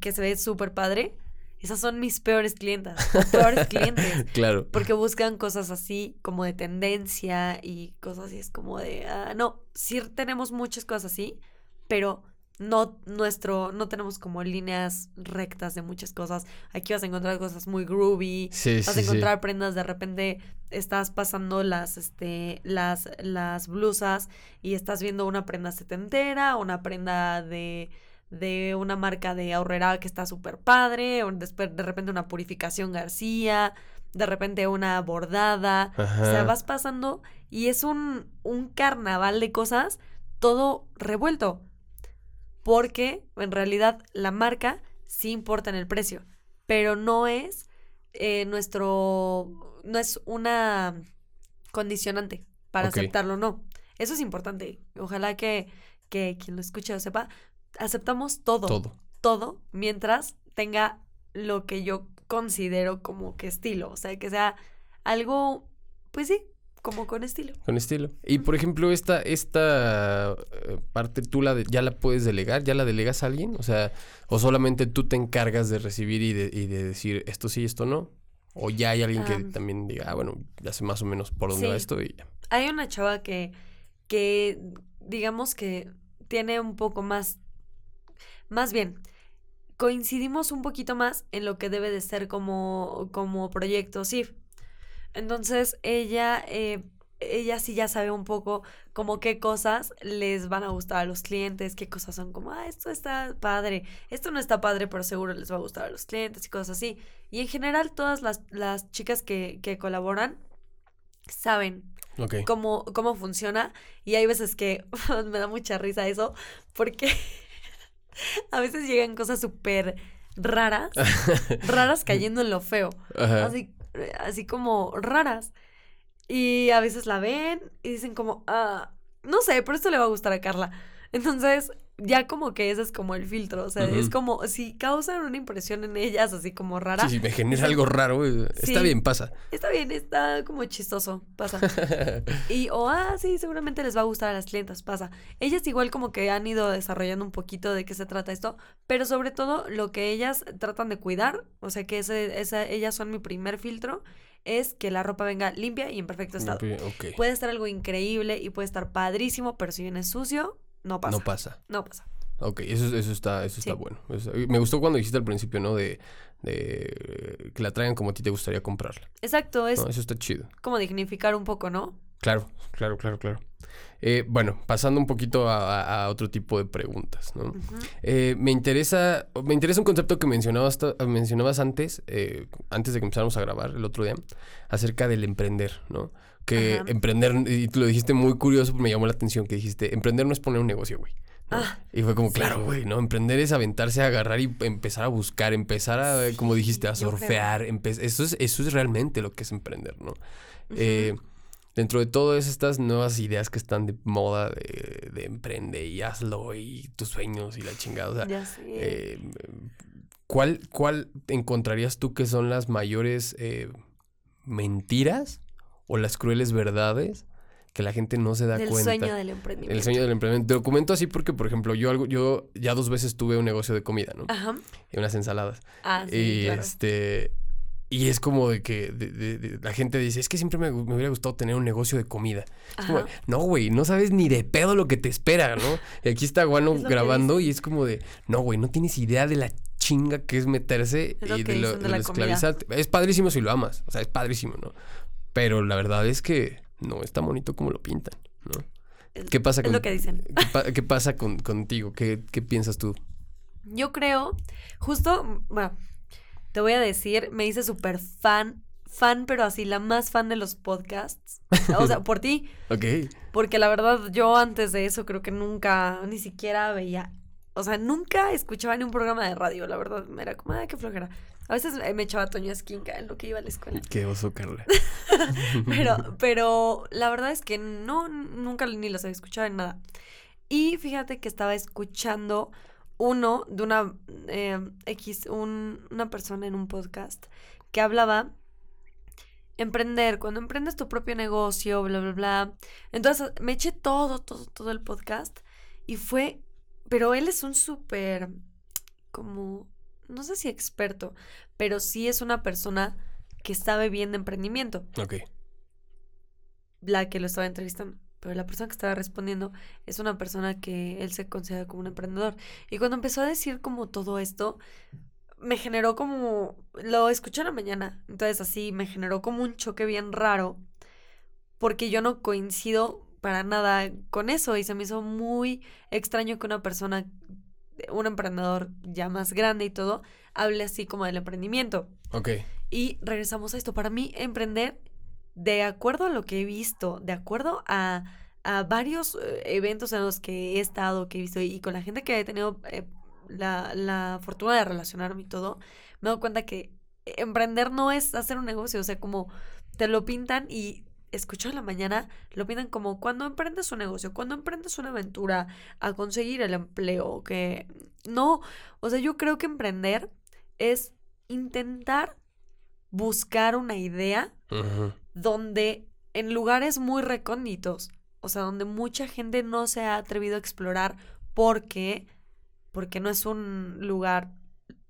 que se ve súper padre, esas son mis peores clientas, o peores clientes. claro. Porque buscan cosas así como de tendencia y cosas así, es como de, ah, no, sí tenemos muchas cosas así, pero no nuestro, no tenemos como líneas rectas de muchas cosas. Aquí vas a encontrar cosas muy groovy, Sí, vas sí, a sí. encontrar prendas, de repente estás pasando las, este, las, las blusas y estás viendo una prenda setentera, una prenda de, de una marca de ahorrera que está súper padre, o después de repente una purificación García, de repente una bordada. O sea, vas pasando y es un, un carnaval de cosas todo revuelto. Porque en realidad la marca sí importa en el precio, pero no es eh, nuestro, no es una condicionante para aceptarlo, no. Eso es importante. Ojalá que, que quien lo escuche lo sepa. Aceptamos todo, Todo. todo, mientras tenga lo que yo considero como que estilo. O sea, que sea algo, pues sí, como con estilo. Con estilo. Y por ejemplo, esta, esta eh, parte tú la de- ya la puedes delegar, ya la delegas a alguien, o sea, o solamente tú te encargas de recibir y de, y de decir esto sí, esto no. O ya hay alguien que Am. también diga, ah, bueno, ya sé más o menos por dónde va Sí. esto y ya. Hay una chava que, que digamos que tiene un poco más, más bien, coincidimos un poquito más en lo que debe de ser como, como proyecto SIF. Entonces, ella, eh, ella sí ya sabe un poco como qué cosas les van a gustar a los clientes, qué cosas son como, ah, esto está padre, esto no está padre, pero seguro les va a gustar a los clientes y cosas así. Y en general, todas las, las chicas que, que colaboran saben cómo, cómo funciona. Y hay veces que me da mucha risa eso, porque a veces llegan cosas súper raras, raras cayendo en lo feo. Ajá. Así, así como raras. Y a veces la ven y dicen como, ah, no sé, pero esto le va a gustar a Carla. Entonces, ya como que ese es como el filtro. O sea, es como si causan una impresión en ellas así como rara. Sí, sí, me genera algo raro, está bien, pasa. Está bien, está como chistoso, pasa. Y, o, ah, sí, seguramente les va a gustar a las clientas, pasa. Ellas igual como que han ido desarrollando un poquito de qué se trata esto, pero sobre todo lo que ellas tratan de cuidar, o sea que ese, esa, ellas son mi primer filtro, es que la ropa venga limpia y en perfecto estado. Ok. Puede estar algo increíble y puede estar padrísimo, pero si viene sucio, no pasa. No pasa. No pasa. Ok, eso, eso está, eso está bueno. Eso- me gustó cuando dijiste al principio, ¿no? De, de que la traigan como a ti te gustaría comprarla. Exacto, es No, eso está chido. como dignificar un poco, ¿no? Claro, claro, claro, claro. Eh, bueno, pasando un poquito a, otro tipo de preguntas, ¿no? Eh, me interesa, me interesa un concepto que mencionabas, mencionabas antes, eh, antes de que empezáramos a grabar el otro día, acerca del emprender, ¿no? Que Ajá. emprender, y tú lo dijiste muy curioso, me llamó la atención que dijiste, emprender no es poner un negocio, güey. ¿no? Ah, y fue como, sí. claro, güey, ¿no? Emprender es aventarse a agarrar y empezar a buscar, empezar a, como dijiste, a surfear. Eso, es, eso es realmente lo que es emprender, ¿no? Eh, dentro de todas estas nuevas ideas que están de moda de, de emprende y hazlo y tus sueños y la chingada, o sea, ya eh, ¿cuál, ¿cuál encontrarías tú que son las mayores eh, mentiras o las crueles verdades que la gente no se da cuenta? sueño del emprendimiento. El sueño del emprendimiento. Te lo comento así porque, por ejemplo, yo algo, yo ya dos veces tuve un negocio de comida, ¿no? Ajá. Y unas ensaladas. Ah, sí, y claro. este. Y es como de que de- de- de- la gente dice, es que siempre me, hubiera gustado tener un negocio de comida. Es como, no, güey, no sabes ni de pedo lo que te espera, ¿no? Y aquí está Guano Es grabando y es como de, no, güey, no tienes idea de la chinga que es meterse Es y de lo, de de la lo comida. esclavizarte. Es padrísimo si lo amas, o sea, es padrísimo, ¿no? Pero la verdad es que no es tan bonito como lo pintan, ¿no? Es- ¿Qué pasa es con lo que dicen. ¿Qué, pa- qué pasa con, contigo? ¿Qué, ¿Qué piensas tú? Yo creo, justo, bueno, te voy a decir, me hice súper fan, fan, pero así, la más fan de los podcasts. O sea, por ti, Ok. porque la verdad yo antes de eso creo que nunca, ni siquiera veía, o sea, nunca escuchaba ni un programa de radio, la verdad, era como, ay, qué flojera. A veces eh, me echaba Toño Esquinca en lo que iba a la escuela. Qué oso, Carla. Pero, pero la verdad es que no, nunca ni los había escuchado en nada. Y fíjate que estaba escuchando uno de una eh, X, un- una persona en un podcast que hablaba emprender, cuando emprendes tu propio negocio, bla, bla, bla. Entonces me eché todo, todo, todo el podcast y fue, pero él es un súper, como, no sé si experto, pero sí es una persona que sabe bien de emprendimiento Ok. la que lo estaba entrevistando. Pero la persona que estaba respondiendo es una persona que él se considera como un emprendedor. Y cuando empezó a decir como todo esto, me generó como... Lo escuché en la mañana. Entonces así me generó como un choque bien raro. Porque yo no coincido para nada con eso. Y se me hizo muy extraño que una persona, un emprendedor ya más grande y todo, hable así como del emprendimiento. Ok. Y regresamos a esto. Para mí, emprender, de acuerdo a lo que he visto, de acuerdo a, a varios eh, eventos en los que he estado, que he visto, y con la gente que he tenido eh, la, la fortuna de relacionarme y todo, me doy cuenta que emprender no es hacer un negocio. O sea, como te lo pintan y escucho en la mañana, lo pintan como cuando emprendes un negocio, cuando emprendes una aventura a conseguir el empleo, que no, o sea, yo creo que emprender es intentar buscar una idea donde en lugares muy recónditos, o sea, donde mucha gente no se ha atrevido a explorar porque porque no es un lugar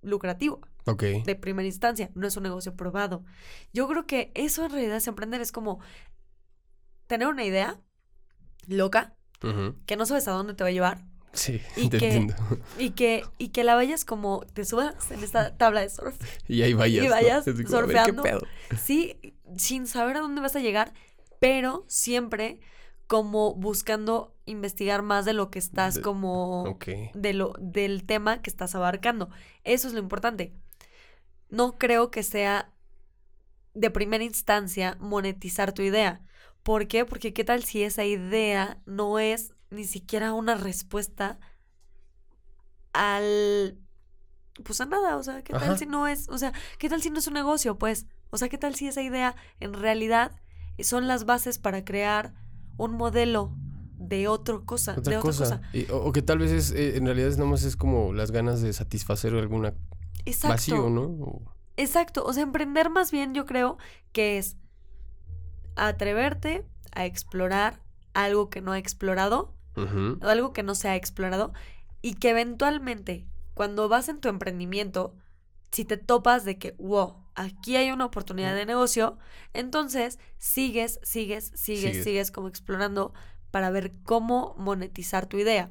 lucrativo Ok. de primera instancia, no es un negocio probado. Yo creo que eso en realidad es emprender, es como tener una idea loca que no sabes a dónde te va a llevar Sí, Y te que- entiendo. y que y que la vayas como te subas en esta tabla de surf Y ahí vayas. y ¿no? vayas ver, ¿qué surfeando. pedo? Sí, sin saber a dónde vas a llegar, pero siempre como buscando investigar más de lo que estás De- como de lo del tema que estás abarcando. Eso es lo importante. No creo que sea de primera instancia monetizar tu idea. ¿Por qué? Porque qué tal si esa idea no es ni siquiera una respuesta al pues a nada, o sea, ¿qué tal si no es, o sea, qué tal si no es un negocio, pues? O sea, ¿qué tal si esa idea en realidad son las bases para crear un modelo de otra cosa, Otra de otra cosa. cosa? Y- o, o que tal vez es, eh, en realidad es nomás es como las ganas de satisfacer alguna Exacto. vacío, ¿no? O- Exacto, o sea, emprender más bien yo creo que es atreverte a explorar algo que no ha explorado, o algo que no se ha explorado, y que eventualmente, cuando vas en tu emprendimiento, si te topas de que, wow, aquí hay una oportunidad de negocio, entonces sigues, sigues, sigues, Sigue. sigues como explorando para ver cómo monetizar tu idea.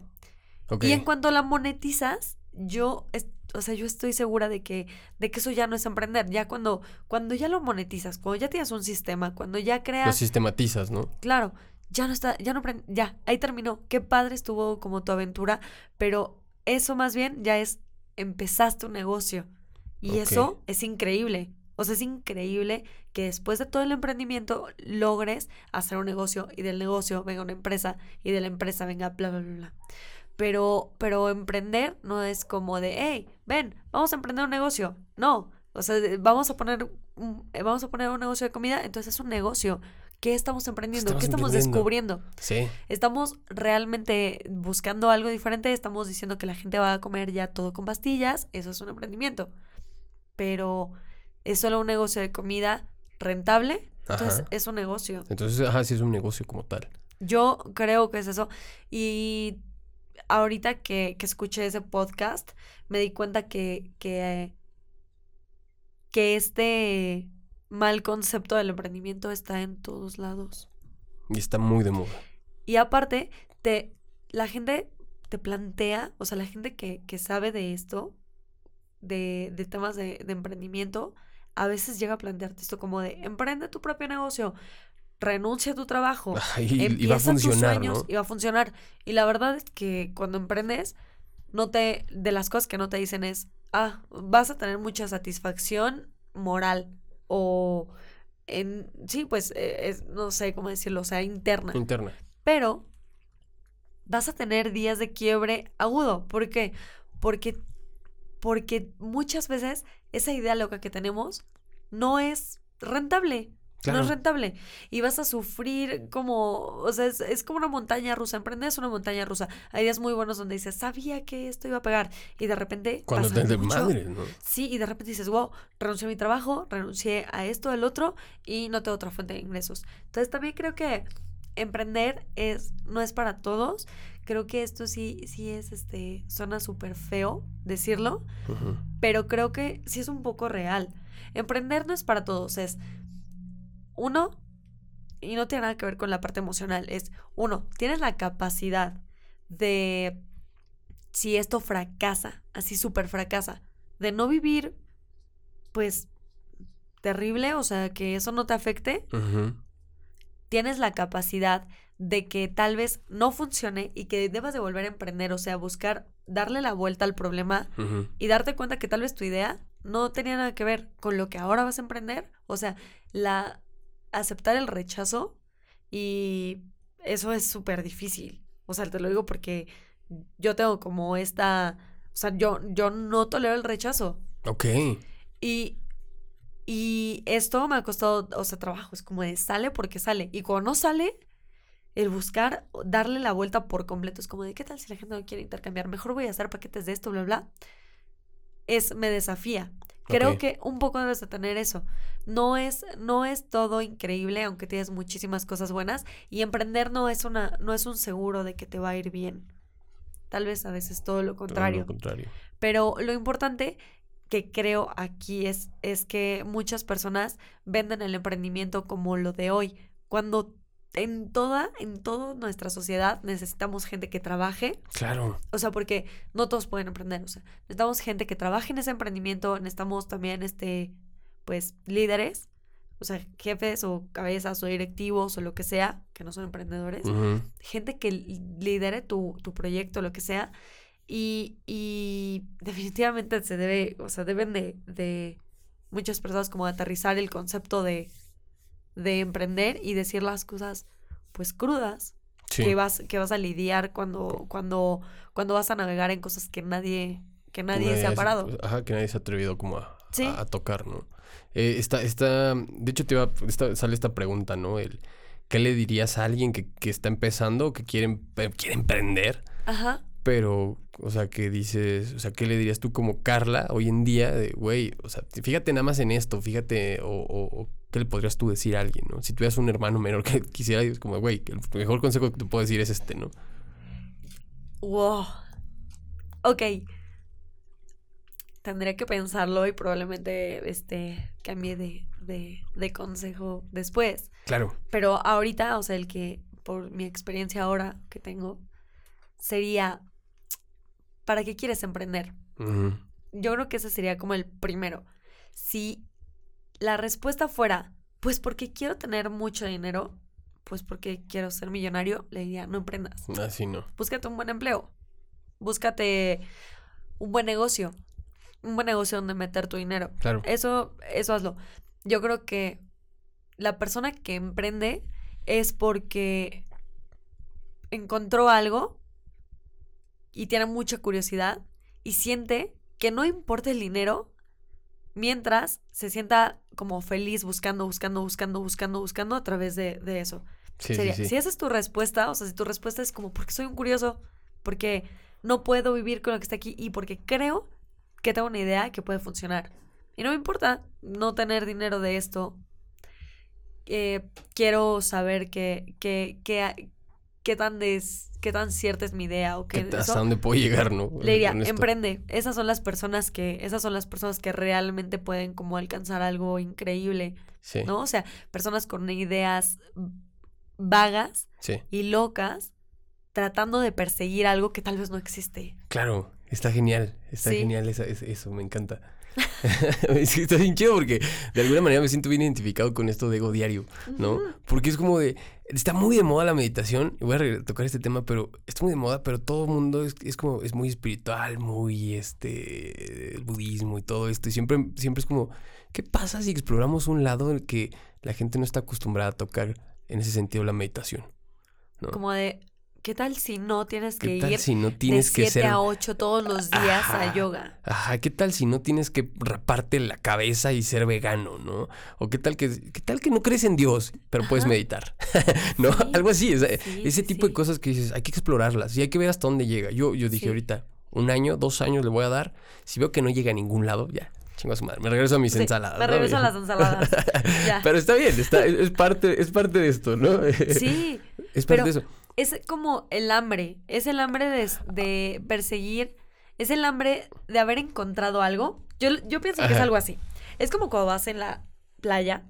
Y en cuanto la monetizas, yo, o sea, yo estoy segura de que, de que eso ya no es emprender. Ya cuando, cuando ya lo monetizas, cuando ya tienes un sistema, cuando ya Lo creas, sistematizas, ¿no? claro, ya no está, ya no, ya, ahí terminó. Qué padre estuvo como tu aventura, pero eso más bien ya es, empezaste un negocio. Y eso es increíble. O sea, es increíble que después de todo el emprendimiento logres hacer un negocio y del negocio venga una empresa y de la empresa venga bla, bla, bla, bla. Pero, pero emprender no es como de, hey, ven, vamos a emprender un negocio. No, o sea, vamos a poner, un- eh, vamos a poner un negocio de comida, entonces es un negocio. ¿Qué estamos emprendiendo? Estamos ¿Qué estamos descubriendo? Sí. Estamos realmente buscando algo diferente, estamos diciendo que la gente va a comer ya todo con pastillas, eso es un emprendimiento. Pero es solo un negocio de comida rentable, entonces Ajá. es un negocio. Entonces, ajá, sí es un negocio como tal. Yo creo que es eso. Y ahorita que, que escuché ese podcast, me di cuenta que, que, que este mal concepto del emprendimiento está en todos lados. Y está muy de moda. Y aparte, te, la gente te plantea, o sea, la gente que, que sabe de esto, de, de temas de, de emprendimiento, a veces llega a plantearte esto como de, emprende tu propio negocio, renuncia a tu trabajo, y, y va a empieza tus funcionar, sueños ¿no? y va a funcionar. Y la verdad es que cuando emprendes, no te, de las cosas que no te dicen es, ah, vas a tener mucha satisfacción moral o en, sí, pues, eh, es, no sé cómo decirlo, o sea, interna. Interna. Pero vas a tener días de quiebre agudo. ¿Por qué? Porque, porque muchas veces esa idea loca que tenemos no es rentable. No es rentable. Y vas a sufrir como, o sea, es, es como una montaña rusa. Emprender es una montaña rusa. Hay días muy buenos donde dices, sabía que esto iba a pegar. Y de repente. Cuando te de madre, ¿no? Sí, y de repente dices, wow, renuncié a mi trabajo, renuncié a esto, al otro, y no tengo otra fuente de ingresos. Entonces también creo que emprender es, no es para todos. Creo que esto sí, sí es, este, suena súper feo decirlo, pero creo que sí es un poco real. Emprender no es para todos, es uno, y no tiene nada que ver con la parte emocional, es uno, tienes la capacidad de, si esto fracasa, así súper fracasa, de no vivir, pues, terrible, o sea, que eso no te afecte, tienes la capacidad de que tal vez no funcione y que debas de volver a emprender, o sea, buscar darle la vuelta al problema y darte cuenta que tal vez tu idea no tenía nada que ver con lo que ahora vas a emprender, o sea, la aceptar el rechazo y eso es súper difícil. O sea, te lo digo porque yo tengo como esta, o sea, yo yo no tolero el rechazo Ok. y y esto me ha costado, o sea, trabajo, es como de sale porque sale y cuando no sale el buscar darle la vuelta por completo es como de qué tal si la gente no quiere intercambiar, mejor voy a hacer paquetes de esto, bla bla. Es me desafía. Creo que un poco debes de tener eso. No es, no es todo increíble, aunque tienes muchísimas cosas buenas. Y emprender no es una, no es un seguro de que te va a ir bien. Tal vez a veces todo lo Todo contrario. Lo contrario. Pero lo importante que creo aquí es, es que muchas personas venden el emprendimiento como lo de hoy. Cuando en toda, en toda nuestra sociedad necesitamos gente que trabaje, Claro. o sea, porque no todos pueden emprender, o sea, necesitamos gente que trabaje en ese emprendimiento, necesitamos también, este, pues, líderes, o sea, jefes o cabezas o directivos o lo que sea, que no son emprendedores, gente que li- lidere tu, tu proyecto, lo que sea, y, y definitivamente se debe, o sea, deben de, de muchas personas como aterrizar el concepto de, de emprender y decir las cosas, pues, crudas Sí. que vas que vas a lidiar cuando cuando cuando vas a navegar en cosas que nadie que nadie se ha parado. Ajá, que nadie se ha atrevido como a, Sí. a- a tocar, ¿no? Eh, está, está, de hecho te iba, esta- sale esta pregunta, ¿no? El, ¿Qué le dirías a alguien que, que está empezando, que quiere, eh, quiere emprender, Ajá. Pero, o sea, que dices, o sea, ¿qué le dirías tú como Carla hoy en día de, güey, o sea, fíjate nada más en esto, fíjate, o, o- o ¿qué le podrías tú decir a alguien, ¿no? Si tuvieras un hermano menor que quisiera, es como, güey, el mejor consejo que te puedo decir es este, ¿no? Wow. Ok. Tendré que pensarlo y probablemente este cambie de, de, de consejo después. Claro. Pero ahorita, o sea, el que por mi experiencia ahora que tengo sería ¿para qué quieres emprender? Yo creo que ese sería como el primero. Si la respuesta fuera, pues porque quiero tener mucho dinero, pues porque quiero ser millonario, le diría, no emprendas. Así no. Búscate un buen empleo. Búscate un buen negocio. Un buen negocio donde meter tu dinero. Claro. Eso, eso hazlo. Yo creo que la persona que emprende es porque encontró algo y tiene mucha curiosidad y siente que no importa el dinero mientras se sienta como feliz buscando, buscando, buscando, buscando, buscando a través de, de eso. Sí, Sería, sí, sí. Si esa es tu respuesta, o sea, si tu respuesta es como porque soy un curioso, porque no puedo vivir con lo que está aquí y porque creo que tengo una idea que puede funcionar. Y no me importa no tener dinero de esto. Eh, quiero saber qué qué qué- qué tan, des- qué tan cierta es mi idea o qué eso. hasta dónde puedo llegar, ¿no? Le diría, emprende. Esas son las personas que, esas son las personas que realmente pueden como alcanzar algo increíble, Sí, ¿no? O sea, personas con ideas vagas sí. y locas tratando de perseguir algo que tal vez no existe. Claro, está genial, está Sí. genial esa- es- eso, me encanta. Está bien chido porque de alguna manera me siento bien identificado con esto de ego diario, ¿no? Porque es como de, está muy de moda la meditación, y voy a tocar este tema, pero está muy de moda, pero todo el mundo es, es como, es muy espiritual, muy, este, el budismo y todo esto, y siempre, siempre es como, ¿qué pasa si exploramos un lado en el que la gente no está acostumbrada a tocar en ese sentido la meditación? ¿no? Como de, ¿qué tal si no tienes que ¿Qué tal ir si no de tienes que 7 ser a 8 todos los días Ajá. a yoga? Ajá, ¿qué tal si no tienes que raparte la cabeza y ser vegano, ¿no? O qué tal que, qué tal que no crees en Dios, pero puedes meditar, ¿no? Sí, Algo así, o sea, sí, ese sí, tipo de cosas que dices, hay que explorarlas y hay que ver hasta dónde llega. Yo, yo dije ahorita, un año, dos años le voy a dar, si veo que no llega a ningún lado, ya, chingo a su madre, me regreso a mis Sí, ensaladas. Me ¿no? regreso a las ensaladas. ya. Pero está bien, está, es, parte, es parte de esto, ¿no? Sí, es parte pero- de eso. Es como el hambre, es el hambre de, de perseguir, es el hambre de haber encontrado algo. Yo, yo pienso que es algo así. Es como cuando vas en la playa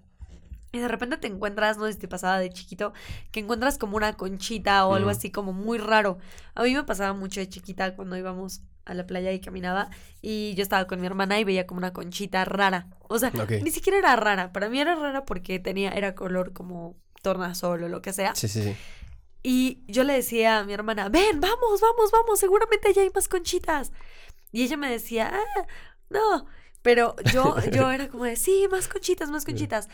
y de repente te encuentras, no sé si te pasaba de chiquito, que encuentras como una conchita o algo así como muy raro. A mí me pasaba mucho de chiquita cuando íbamos a la playa y caminaba y yo estaba con mi hermana y veía como una conchita rara. O sea, ni siquiera era rara. Para mí era rara porque tenía, era color como tornasol o lo que sea. Sí, sí, sí. Y yo le decía a mi hermana, ven, vamos, vamos, vamos, seguramente allá hay más conchitas. Y ella me decía, ah, no. Pero yo, yo era como de, sí, más conchitas, más conchitas.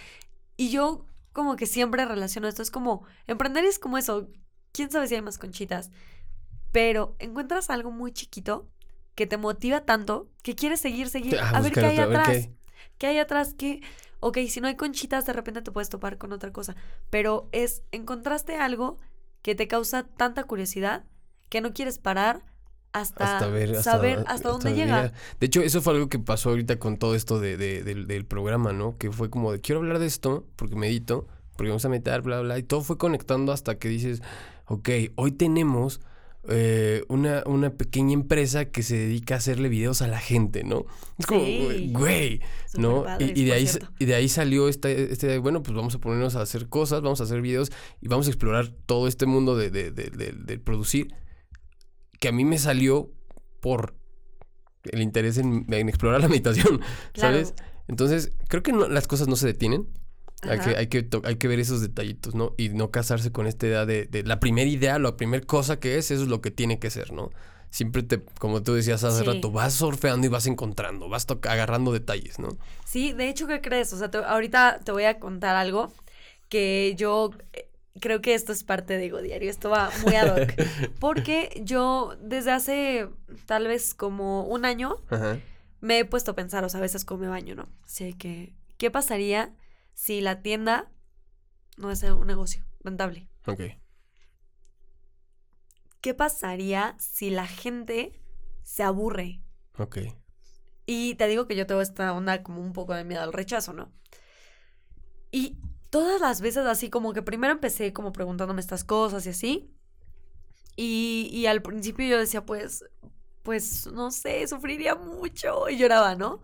Y yo como que siempre relaciono esto, es como, emprender es como eso, quién sabe si hay más conchitas. Pero encuentras algo muy chiquito que te motiva tanto que quieres seguir, seguir, Ah, a ver qué hay otra, a ver atrás. qué hay. ¿Qué hay atrás? ¿Qué? Ok, si no hay conchitas, de repente te puedes topar con otra cosa. Pero es, encontraste algo que te causa tanta curiosidad que no quieres parar hasta, hasta ver hasta, saber hasta, dónde llega. llegar. De hecho, eso fue algo que pasó ahorita con todo esto de, de- del, del programa, ¿no? Que fue como de quiero hablar de esto porque medito, porque vamos a meditar, bla, bla, y todo fue conectando hasta que dices, ok, hoy tenemos eh, una, una pequeña empresa que se dedica a hacerle videos a la gente, ¿no? Es como, Sí. güey, ¿no? Y, y de ahí, y de ahí salió este, este, bueno, pues vamos a ponernos a hacer cosas, vamos a hacer videos y vamos a explorar todo este mundo de, de, de, de- de producir, que a mí me salió por el interés en, en explorar la meditación, ¿sabes? Claro. Entonces, creo que no- las cosas no se detienen. Hay que, hay, que hay que ver esos detallitos, ¿no? Y no casarse con esta idea de, de la primera idea, la primera cosa que es, eso es lo que tiene que ser, ¿no? Siempre te, como tú decías hace Sí. rato, vas surfeando y vas encontrando, vas agarrando detalles, ¿no? Sí, de hecho, ¿qué crees? O sea, te- ahorita te voy a contar algo que yo eh, creo que esto es parte de Ego Diario. Esto va muy ad hoc. Porque yo desde hace tal vez como un año Ajá. me he puesto a pensar, o sea, a veces como me baño, ¿no? Así que, ¿qué pasaría si la tienda no es un negocio rentable? Ok. ¿Qué pasaría si la gente se aburre? Ok. Y te digo que yo tengo esta onda como un poco de miedo al rechazo, ¿no? Y todas las veces así como que primero empecé como preguntándome estas cosas y así. Y, y al principio yo decía, pues, pues, no sé, sufriría mucho y lloraba, ¿no?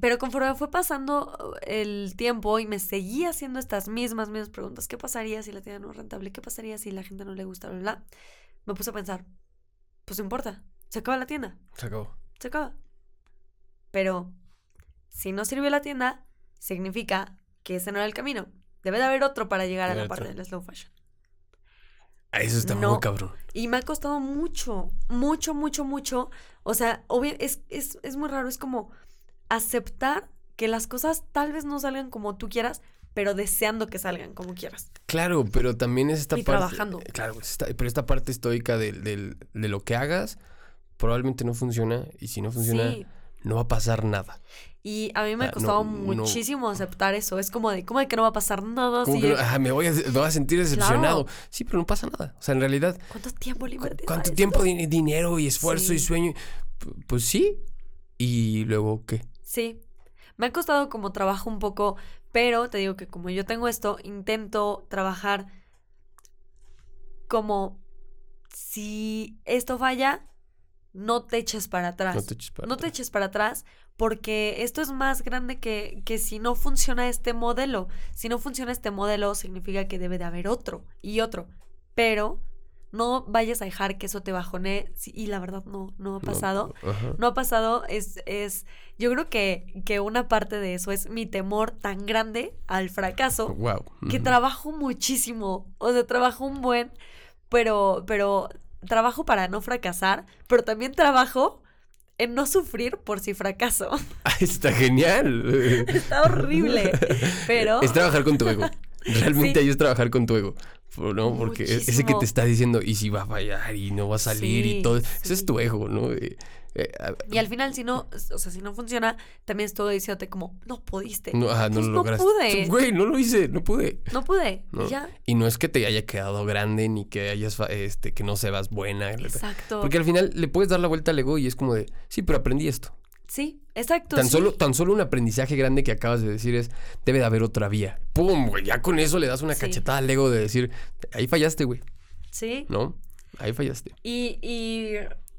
Pero conforme fue pasando el tiempo y me seguía haciendo estas mismas, mismas preguntas, ¿qué pasaría si la tienda no es rentable? ¿Qué pasaría si la gente no le gusta? Bla, bla? Me puse a pensar, pues no importa. se acaba la tienda. Se acabó. Se acaba. Pero si no sirvió la tienda, significa que ese no era el camino. Debe de haber otro para llegar a la parte del slow fashion. Ah, Eso está No. muy cabrón. Y me ha costado mucho, mucho, mucho, mucho. O sea, obvio, es, es, es muy raro. Es como aceptar que las cosas tal vez no salgan como tú quieras, pero deseando que salgan como quieras. Claro, pero también es esta Y parte. trabajando. Claro, esta- pero esta parte estoica del- del- de lo que hagas probablemente no funciona. Y si no funciona, Sí. no va a pasar nada. Y a mí me Ah, ha no, costado no. muchísimo aceptar eso. Es como de, ¿cómo de que no va a pasar nada? Como si que no- es- ah, me, voy a, me voy a sentir decepcionado. Sí, pero no pasa nada. O sea, en realidad, ¿Cuánto tiempo le ¿cu- invertí a ¿cuánto tiempo, di- dinero y esfuerzo y sueño? Pues sí. ¿Y luego qué? Sí. Me ha costado como trabajo un poco, pero te digo que como yo tengo esto, intento trabajar como si esto falla, no te eches para atrás. No te eches para No te atrás. eches para atrás porque esto es más grande que, que si no funciona este modelo. Si no funciona este modelo, significa que debe de haber otro y otro. Pero no vayas a dejar que eso te bajone. Sí, Y la verdad no, no ha pasado. No ha pasado. Es, es, yo creo que, que una parte de eso es mi temor tan grande al fracaso Wow. que trabajo muchísimo. O sea, trabajo un buen, pero, pero trabajo para no fracasar, pero también trabajo en no sufrir por si fracaso. Ah, está genial. Está horrible, pero Es trabajar con tu ego. Realmente Sí. ahí es trabajar con tu ego. ¿No? Porque e- ese que te está diciendo, y si va a fallar y no va a salir y Sí, todo. Ese es tu ego, ¿no? Eh, eh, y al final si no, o sea, si no funciona, también estoy diciéndote como, no pudiste. no, ajá, no Pues lo no lograste. pude. Güey, no lo hice, no pude. No pude. y No. ya. Y no es que te haya quedado grande ni que hayas, este, que no seas buena. Exacto. Porque al final le puedes dar la vuelta al ego y es como de, sí, pero aprendí esto. Sí, exacto. Tan sí. solo, tan solo un aprendizaje grande que acabas de decir es, debe de haber otra vía. ¡Pum! güey! Ya con eso le das una Sí. cachetada al ego de decir, ahí fallaste, güey. Sí. ¿No? Ahí fallaste. Y, y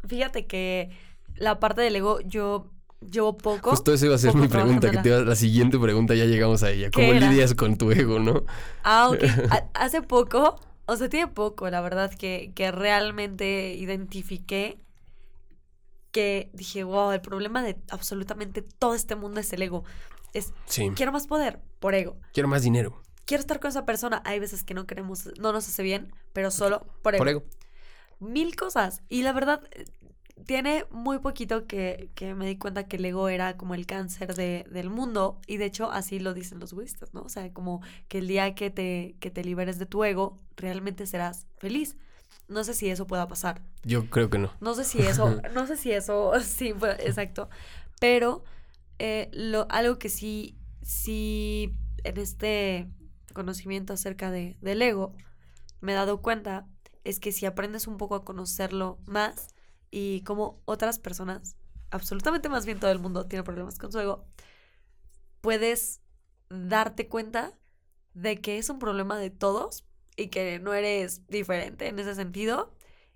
fíjate que la parte del ego, yo llevo poco. Justo esa iba a ser mi pregunta, que te iba, la siguiente pregunta ya llegamos a ella. ¿Cómo lidias con tu ego, no? Ah, ok. Ha- Hace poco, o sea, tiene poco, la verdad, que, que realmente identifiqué que dije, wow, el problema de absolutamente todo este mundo es el ego. Es, Sí. quiero más poder por ego. Quiero más dinero. Quiero estar con esa persona. Hay veces que no queremos, no nos hace bien, pero solo por ego. Por ego. Mil cosas. Y la verdad, eh, tiene muy poquito que, que me di cuenta que el ego era como el cáncer de- del mundo. Y de hecho, así lo dicen los budistas, ¿no? O sea, como que el día que te, que te liberes de tu ego, realmente serás feliz. No sé si eso pueda pasar. Yo creo que no. No sé si eso, no sé si eso, sí, pues, exacto. Pero eh, lo, algo que sí, sí, en este conocimiento acerca de, del ego, me he dado cuenta es que si aprendes un poco a conocerlo más y como otras personas, absolutamente más bien todo el mundo tiene problemas con su ego, puedes darte cuenta de que es un problema de todos y que no eres diferente en ese sentido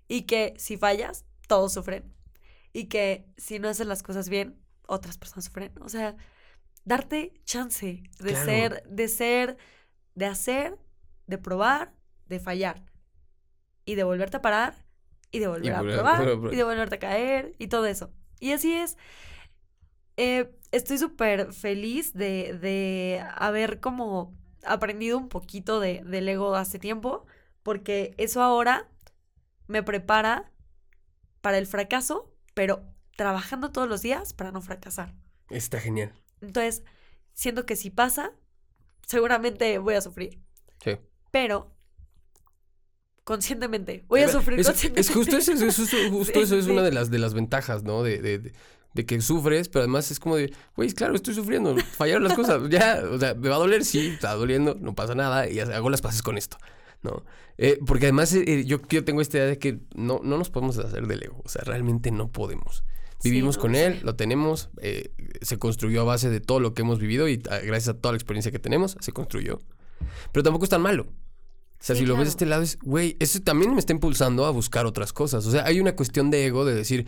y que si fallas, todos sufren y que si no haces las cosas bien, otras personas sufren. O sea, darte chance de Claro. ser, de ser, de hacer, de probar, de fallar y de volverte a parar y de volver a volver a- probar volver a probar. y de volverte a caer y todo eso. Y así es. Eh, estoy súper feliz de, de haber como aprendido un poquito de, del ego hace tiempo, porque eso ahora me prepara para el fracaso, pero trabajando todos los días para no fracasar. Está genial. Entonces, siento que si pasa, seguramente voy a sufrir, Sí. pero conscientemente, voy a sufrir es, conscientemente. es justo eso, es justo, eso es una de las, de las ventajas, ¿no? De, de, de- de que sufres, pero además es como de, güey, claro, estoy sufriendo, fallaron las cosas, ya, o sea, me va a doler, sí, está doliendo, no pasa nada, y hago las paces con esto, ¿no? Eh, porque además eh, eh, yo, yo tengo esta idea de que no, no nos podemos hacer del ego, o sea, realmente no podemos. Sí, Vivimos no, con él, lo tenemos, eh, se construyó a base de todo lo que hemos vivido y ah, gracias a toda la experiencia que tenemos, se construyó. Pero tampoco es tan malo. O sea, Sí, si lo ves de este lado es, güey, eso también me está impulsando a buscar otras cosas. O sea, hay una cuestión de ego de decir,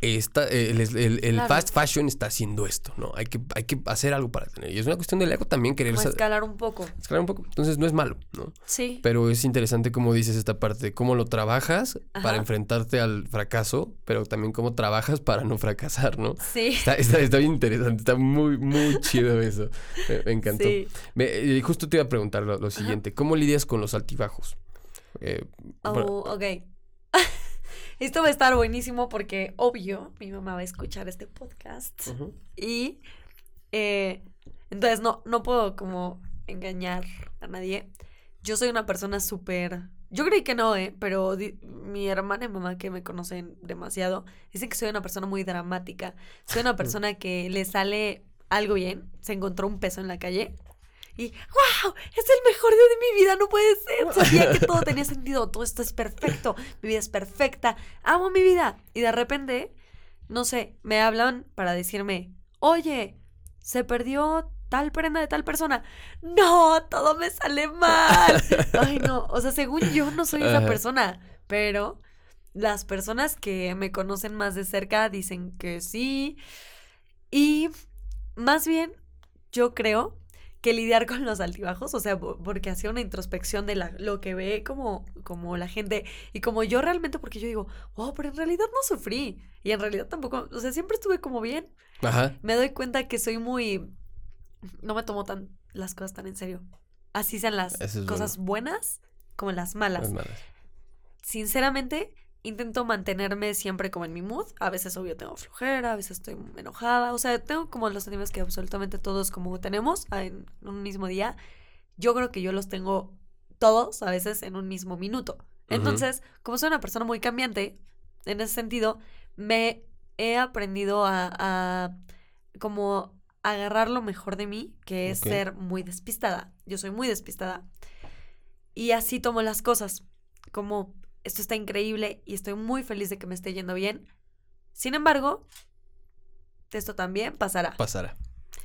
esta, el, el- el Claro. fast fashion está haciendo esto, ¿no? Hay que, hay que hacer algo para tener. Y es una cuestión del ego también querer Como escalar un poco. escalar un poco. Entonces no es malo, ¿no? Sí. Pero es interesante cómo dices esta parte, cómo lo trabajas para enfrentarte al fracaso, pero también cómo trabajas para no fracasar, ¿no? Sí. Está, está- está bien interesante, está muy, muy chido eso. Me, me encantó. Sí. Me- eh, justo te iba a preguntar lo, lo siguiente, ¿cómo lidias con los altibajos? Eh, Oh, ok. Esto va a estar buenísimo porque, obvio, mi mamá va a escuchar este podcast. Y eh, entonces no, no puedo como engañar a nadie. Yo soy una persona súper... Yo creí que no, ¿eh? Pero di- mi hermana y mamá que me conocen demasiado dicen que soy una persona muy dramática. Soy una persona que le sale algo bien, se encontró un peso en la calle y ¡wow! Es el mejor día de mi vida, no puede ser. Sabía que todo tenía sentido, todo esto es perfecto, mi vida es perfecta, amo mi vida. Y de repente, no sé, me hablan para decirme, oye, se perdió tal prenda de tal persona. No, todo me sale mal. Ay, no, o sea, según yo no soy esa persona, pero las personas que me conocen más de cerca dicen que sí. Y más bien, yo creo que lidiar con los altibajos, o sea, po- porque hacía una introspección de la- lo que ve como, como la gente y como yo realmente, porque yo digo, wow, pero en realidad no sufrí y en realidad tampoco, o sea, siempre estuve como bien. Ajá. Me doy cuenta que soy muy, no me tomo tan las cosas tan en serio. Así sean las es cosas buenas como las malas Las malas. sinceramente, intento mantenerme siempre como en mi mood. A veces, obvio, tengo flojera, a veces estoy enojada. O sea, tengo como los sentimientos que absolutamente todos como tenemos en un mismo día. Yo creo que yo los tengo todos a veces en un mismo minuto. Entonces, como soy una persona muy cambiante, en ese sentido, me he aprendido a, a como agarrar lo mejor de mí, que es ser muy despistada. Yo soy muy despistada. Y así tomo las cosas. Como esto está increíble y estoy muy feliz de que me esté yendo bien. Sin embargo, esto también pasará. Pasará.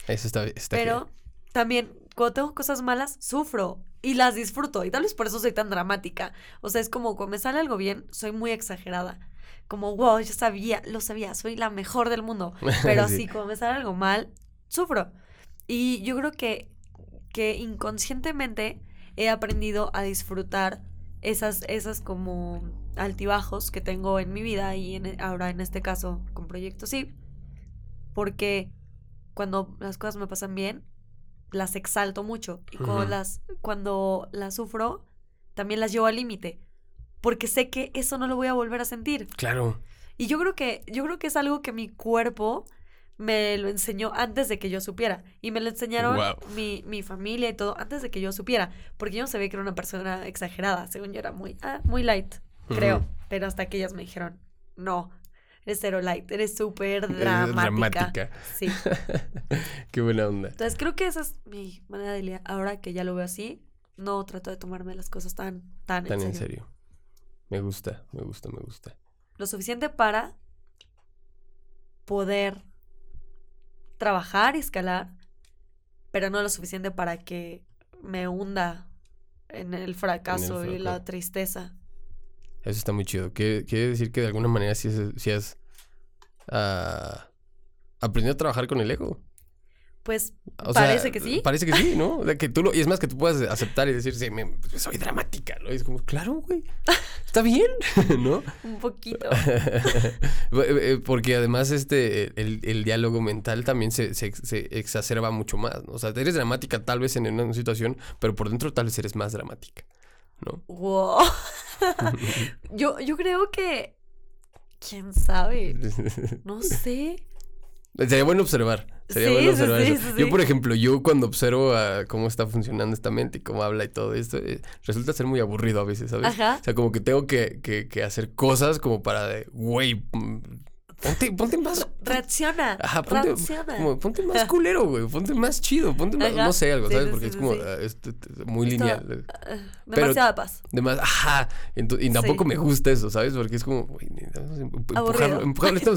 Eso está, está Pero también, cuando tengo cosas malas, sufro y las disfruto. Y tal vez por eso soy tan dramática. O sea, es como cuando me sale algo bien, soy muy exagerada. Como, wow, yo sabía, lo sabía, soy la mejor del mundo. Pero Sí. así, cuando me sale algo mal, sufro. Y yo creo que, que inconscientemente he aprendido a disfrutar esas, esas como altibajos que tengo en mi vida y en, ahora en este caso con Proyecto Sí. Porque cuando las cosas me pasan bien, las exalto mucho. Y cuando, las, cuando las sufro, también las llevo al límite. Porque sé que eso no lo voy a volver a sentir. Claro. Y yo creo que, yo creo que es algo que mi cuerpo me lo enseñó antes de que yo supiera. Y me lo enseñaron mi, mi familia y todo antes de que yo supiera. Porque yo no sabía que era una persona exagerada. Según yo era muy, ah, muy light, creo. Pero hasta que ellas me dijeron, no, eres cero light, eres súper dramática. dramática. Sí. Qué buena onda. Entonces creo que esa es mi manera de lidiar. Ahora que ya lo veo así, no trato de tomarme las cosas tan, tan, Tan en serio. Me gusta, me gusta, me gusta. lo suficiente para poder trabajar y escalar, pero no lo suficiente para que me hunda en el fracaso y la tristeza. Eso está muy chido. Quiere, quiere decir que de alguna manera sí, has- sí has ah, aprendido a trabajar con el ego. Pues O sea, parece que sí. Parece que sí, ¿no? O sea, que tú lo, y es más que tú puedas aceptar y decir, sí, me- soy dramática, ¿no? Y es como, claro, güey, está bien, ¿no? Un poquito. Eh, Porque además este, el, el diálogo mental también se, se, se exacerba mucho más, ¿no? O sea, eres dramática tal vez en una situación, pero por dentro tal vez eres más dramática, ¿no? Wow. yo, yo creo que. ¿Quién sabe? No sé. Sería bueno observar. Sería Sí, bueno observar sí, eso. sí, Yo, por ejemplo, yo cuando observo a cómo está funcionando esta mente y cómo habla y todo esto, eh, resulta ser muy aburrido a veces, ¿sabes? Ajá. O sea, como que tengo que, que, que hacer cosas como para de, güey, ponte, ponte más. Reacciona. Ajá, ponte, reacciona. como, ponte más culero, güey. Ponte más chido. Ponte más, Ajá. no sé, algo, Sí, ¿sabes? Porque sí, es como sí. ah, esto- esto- muy Esto- lineal. Ah, Pero- demasiada paz. Además, ajá. y tampoco me gusta eso, ¿sabes? Porque es como, güey, em- empujarlo, Aburrido.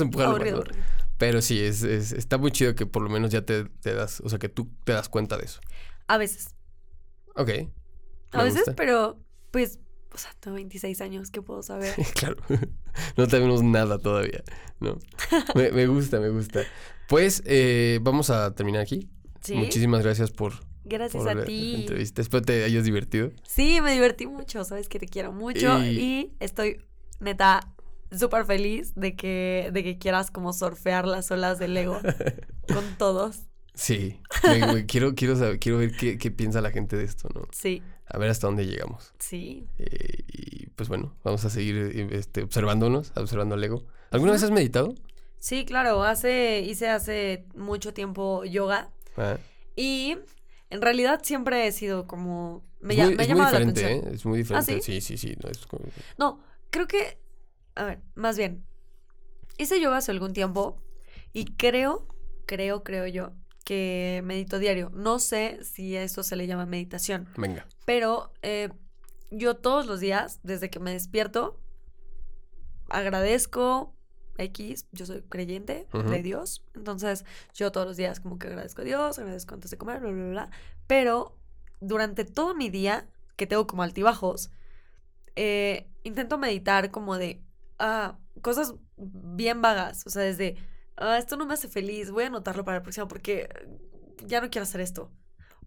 empujarlo. Pero sí, es, es- está muy chido que por lo menos ya te, te das, o sea, que tú te das cuenta de eso. A veces. Ok. A veces, gusta. pero pues o sea, tengo 26 años, ¿qué puedo saber? claro, no tenemos nada todavía, ¿no? me, me gusta, me gusta. Pues eh, vamos a terminar aquí. Sí. Muchísimas gracias por, Gracias a ti. entrevista. Espero te hayas divertido. Sí, me divertí mucho, sabes que te quiero mucho Y- y, estoy neta súper feliz de que, de que quieras como surfear las olas del ego con todos. Sí, me- me- quiero, quiero, saber, quiero ver qué, qué piensa la gente de esto, ¿no? Sí, A ver hasta dónde llegamos. sí. Eh, y pues bueno, vamos a seguir este, observándonos, observando al ego. ¿Alguna vez has meditado? Sí, claro, hace, hice hace mucho tiempo yoga Ah, y en realidad siempre he sido como... Me, es muy, me ha es muy llamado la diferente, atención. ¿eh? Es muy diferente. ¿sí? sí, sí, sí. no, es como- No, creo que. A ver, más bien. Hice yoga hace algún tiempo y creo, creo, creo yo, que medito diario. No sé si a esto se le llama meditación, Venga. pero eh, yo todos los días, desde que me despierto, agradezco X, yo soy creyente de Dios, entonces yo todos los días como que agradezco a Dios, agradezco antes de comer, bla, bla, bla, pero durante todo mi día, que tengo como altibajos, eh, intento meditar como de, ah, cosas bien vagas, o sea, desde, ah, esto no me hace feliz, voy a anotarlo para el próximo porque ya no quiero hacer esto.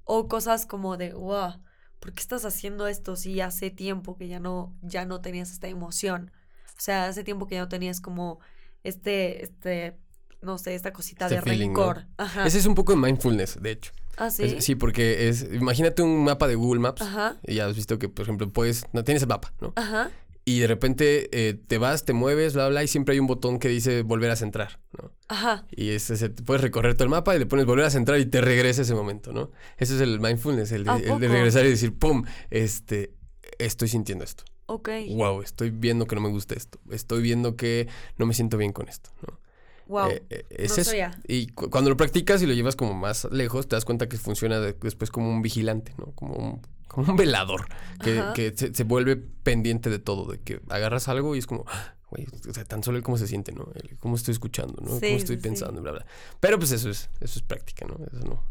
O cosas como de, wow, ¿por qué estás haciendo esto si hace tiempo que ya no, ya no tenías esta emoción? O sea, hace tiempo que ya no tenías como este, este, no sé, esta cosita Este de feeling, ¿no? rencor. Ajá. Ese es un poco de mindfulness, de hecho. Ah, sí. Es- sí, porque es. Imagínate un mapa de Google Maps. Ajá. Y ya has visto que, por ejemplo, puedes. No tienes el mapa, ¿no? Ajá. Y de repente eh, te vas, te mueves, bla, bla, y siempre hay un botón que dice volver a centrar, ¿no? Ajá. Y ese, ese- puedes recorrer todo el mapa y le pones volver a centrar y te regresa ese momento, ¿no? Ese es el mindfulness, el de, ¿A el de regresar y decir, ¡pum! Este, estoy sintiendo esto. Ok. Wow, estoy viendo que no me gusta esto. Estoy viendo que no me siento bien con esto, ¿no? Wow. Eh, eh, es no eso. Y cu- cuando lo practicas y lo llevas como más lejos, te das cuenta que funciona de- después como un vigilante, ¿no? Como un, como un velador que, que se, se vuelve pendiente de todo, de que agarras algo y es como, "Ah, güey, o sea, tan solo el cómo se siente, ¿no? El cómo estoy escuchando, ¿no? Sí, cómo estoy sí. pensando, bla, bla. Pero pues eso es, eso es práctica, ¿no? Eso no.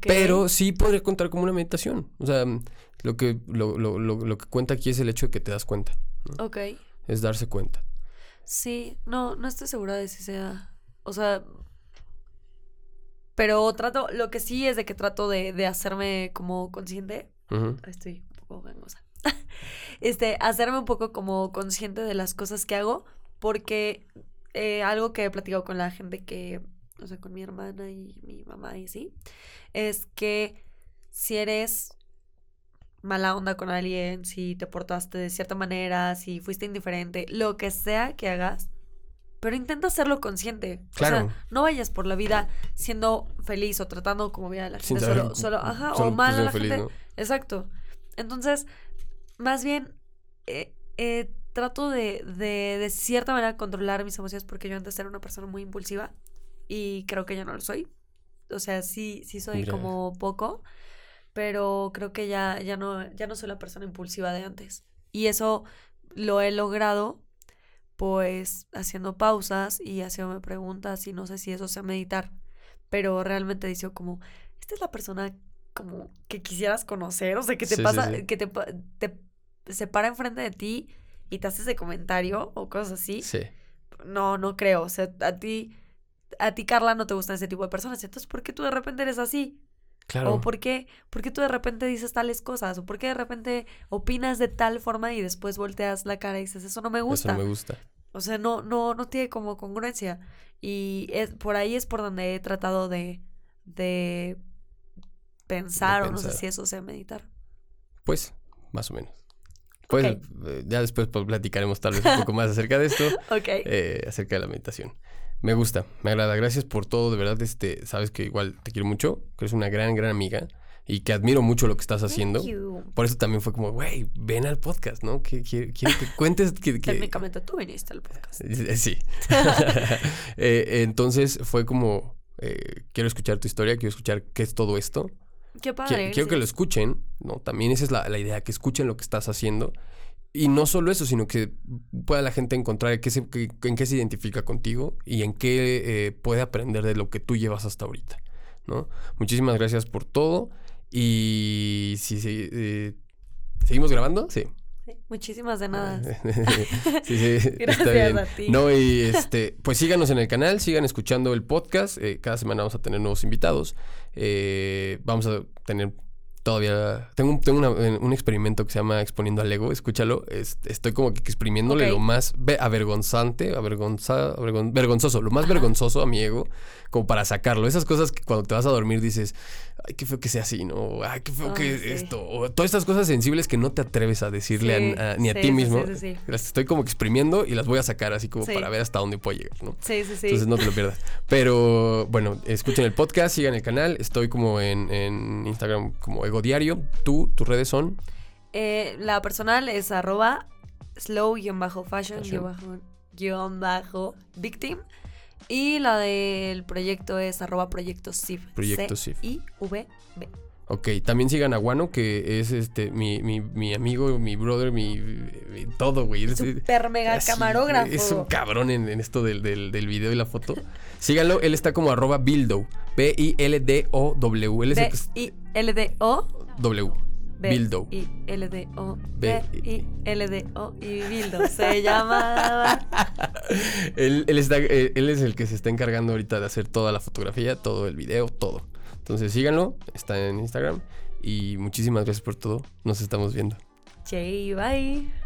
Pero sí podría contar como una meditación. O sea, lo que, lo, lo, lo, lo que cuenta aquí es el hecho de que te das cuenta, Ok. es darse cuenta. Sí, no, no estoy segura de si sea. O sea. Pero trato, lo que sí es de que trato de, de hacerme como consciente. Estoy un poco gangosa. este, hacerme un poco como consciente de las cosas que hago. Porque eh, algo que he platicado con la gente que. O sea, con mi hermana y mi mamá y así. Es que si eres mala onda con alguien, si te portaste de cierta manera, si fuiste indiferente, lo que sea que hagas, pero intenta hacerlo consciente. Claro. O sea, no vayas por la vida siendo feliz o tratando como bien a la gente saber solo, solo, ajá, solo o mal a siendo la feliz, gente. ¿no? Exacto. Entonces, más bien, eh, eh, trato de, de, de cierta manera controlar mis emociones porque yo antes era una persona muy impulsiva y creo que ya no lo soy. O sea, sí, sí soy Mira. como poco, pero creo que ya, ya, no, ya no soy la persona impulsiva de antes. Y eso lo he logrado pues haciendo pausas y haciéndome preguntas y no sé si eso sea meditar, pero realmente dice como, esta es la persona como que quisieras conocer, o sea, que te Sí, pasa, sí. que te, te se para enfrente de ti y te hace ese comentario o cosas así. Sí. No, no creo, o sea, a ti, a ti Carla no te gustan ese tipo de personas, entonces ¿por qué tú de repente eres así? Claro. ¿O por qué, por qué tú de repente dices tales cosas? ¿O por qué de repente opinas de tal forma y después volteas la cara y dices, eso no me Eso gusta? no me gusta. O sea, no, no, no tiene como congruencia. Y es, por ahí es por donde he tratado de, de pensar, o no sé si eso sea meditar. Pues, más o menos. Pues eh, ya después pues, platicaremos tal vez un poco más acerca de esto, eh, acerca de la meditación. Me gusta, me agrada. Gracias por todo, de verdad. Este, sabes que igual te quiero mucho, que eres una gran, gran amiga y que admiro mucho lo que estás haciendo. Por eso también fue como, güey, ven al podcast, ¿no? Que, quiero que cuentes que... que- Técnicamente tú viniste al podcast. Eh, Sí. Eh, entonces fue como, eh, quiero escuchar tu historia, quiero escuchar qué es todo esto. Qué padre. quiero que lo escuchen, ¿no? También esa es la, la idea, que escuchen lo que estás haciendo. Y no solo eso, sino que pueda la gente encontrar qué se- en qué se identifica contigo y en qué eh, puede aprender de lo que tú llevas hasta ahorita, ¿no? Muchísimas gracias por todo. Y si, eh, seguimos grabando, sí. Muchísimas de nada. sí, sí, está Gracias bien. a ti. No, y este, pues síganos en el canal, sigan escuchando el podcast. eh, cada semana vamos a tener nuevos invitados. Eh, vamos a tener todavía. Tengo, un, tengo una- un experimento que se llama Exponiendo al Ego. Escúchalo. es- estoy como que exprimiéndole lo más ve- avergonzante, avergonza, avergon- vergonzoso, lo más vergonzoso a mi ego, como para sacarlo. Esas cosas que cuando te vas a dormir dices, ay, qué feo que sea así, ¿no? Ay, qué feo que sí. esto. O todas estas cosas sensibles que no te atreves a decirle a- Sí, a- ni a sí, ti mismo. Las estoy como exprimiendo y las voy a sacar así como para ver hasta dónde puedo llegar, ¿no? Sí, sí, sí. Entonces no te lo pierdas. Pero bueno, escuchen el podcast, sigan el canal. Estoy como en, en Instagram como Diario. Tú, tus redes son. Eh, la personal es arroba slow-fashion Fashion. guion bajo victim. Y la del proyecto es arroba proyecto. I-V-B. Ok, también sigan a Guano, que es este mi, mi, mi amigo, mi brother, mi, mi todo, güey. Es- Super mega así, camarógrafo. Es un cabrón en, en esto del, del, del video y la foto. Síganlo, él está como arroba Bildo. B-I-L-D-O-W. Él es B-I-L-D-O. W. Bildo. B-I-L-D-O. B- B-I-L-D-O. Y Bildo. Se llama. él, él está, eh, él es el que se está encargando ahorita de hacer toda la fotografía, todo el video, todo. Entonces síganlo, está en Instagram. Y muchísimas gracias por todo. Nos estamos viendo. Che, bye.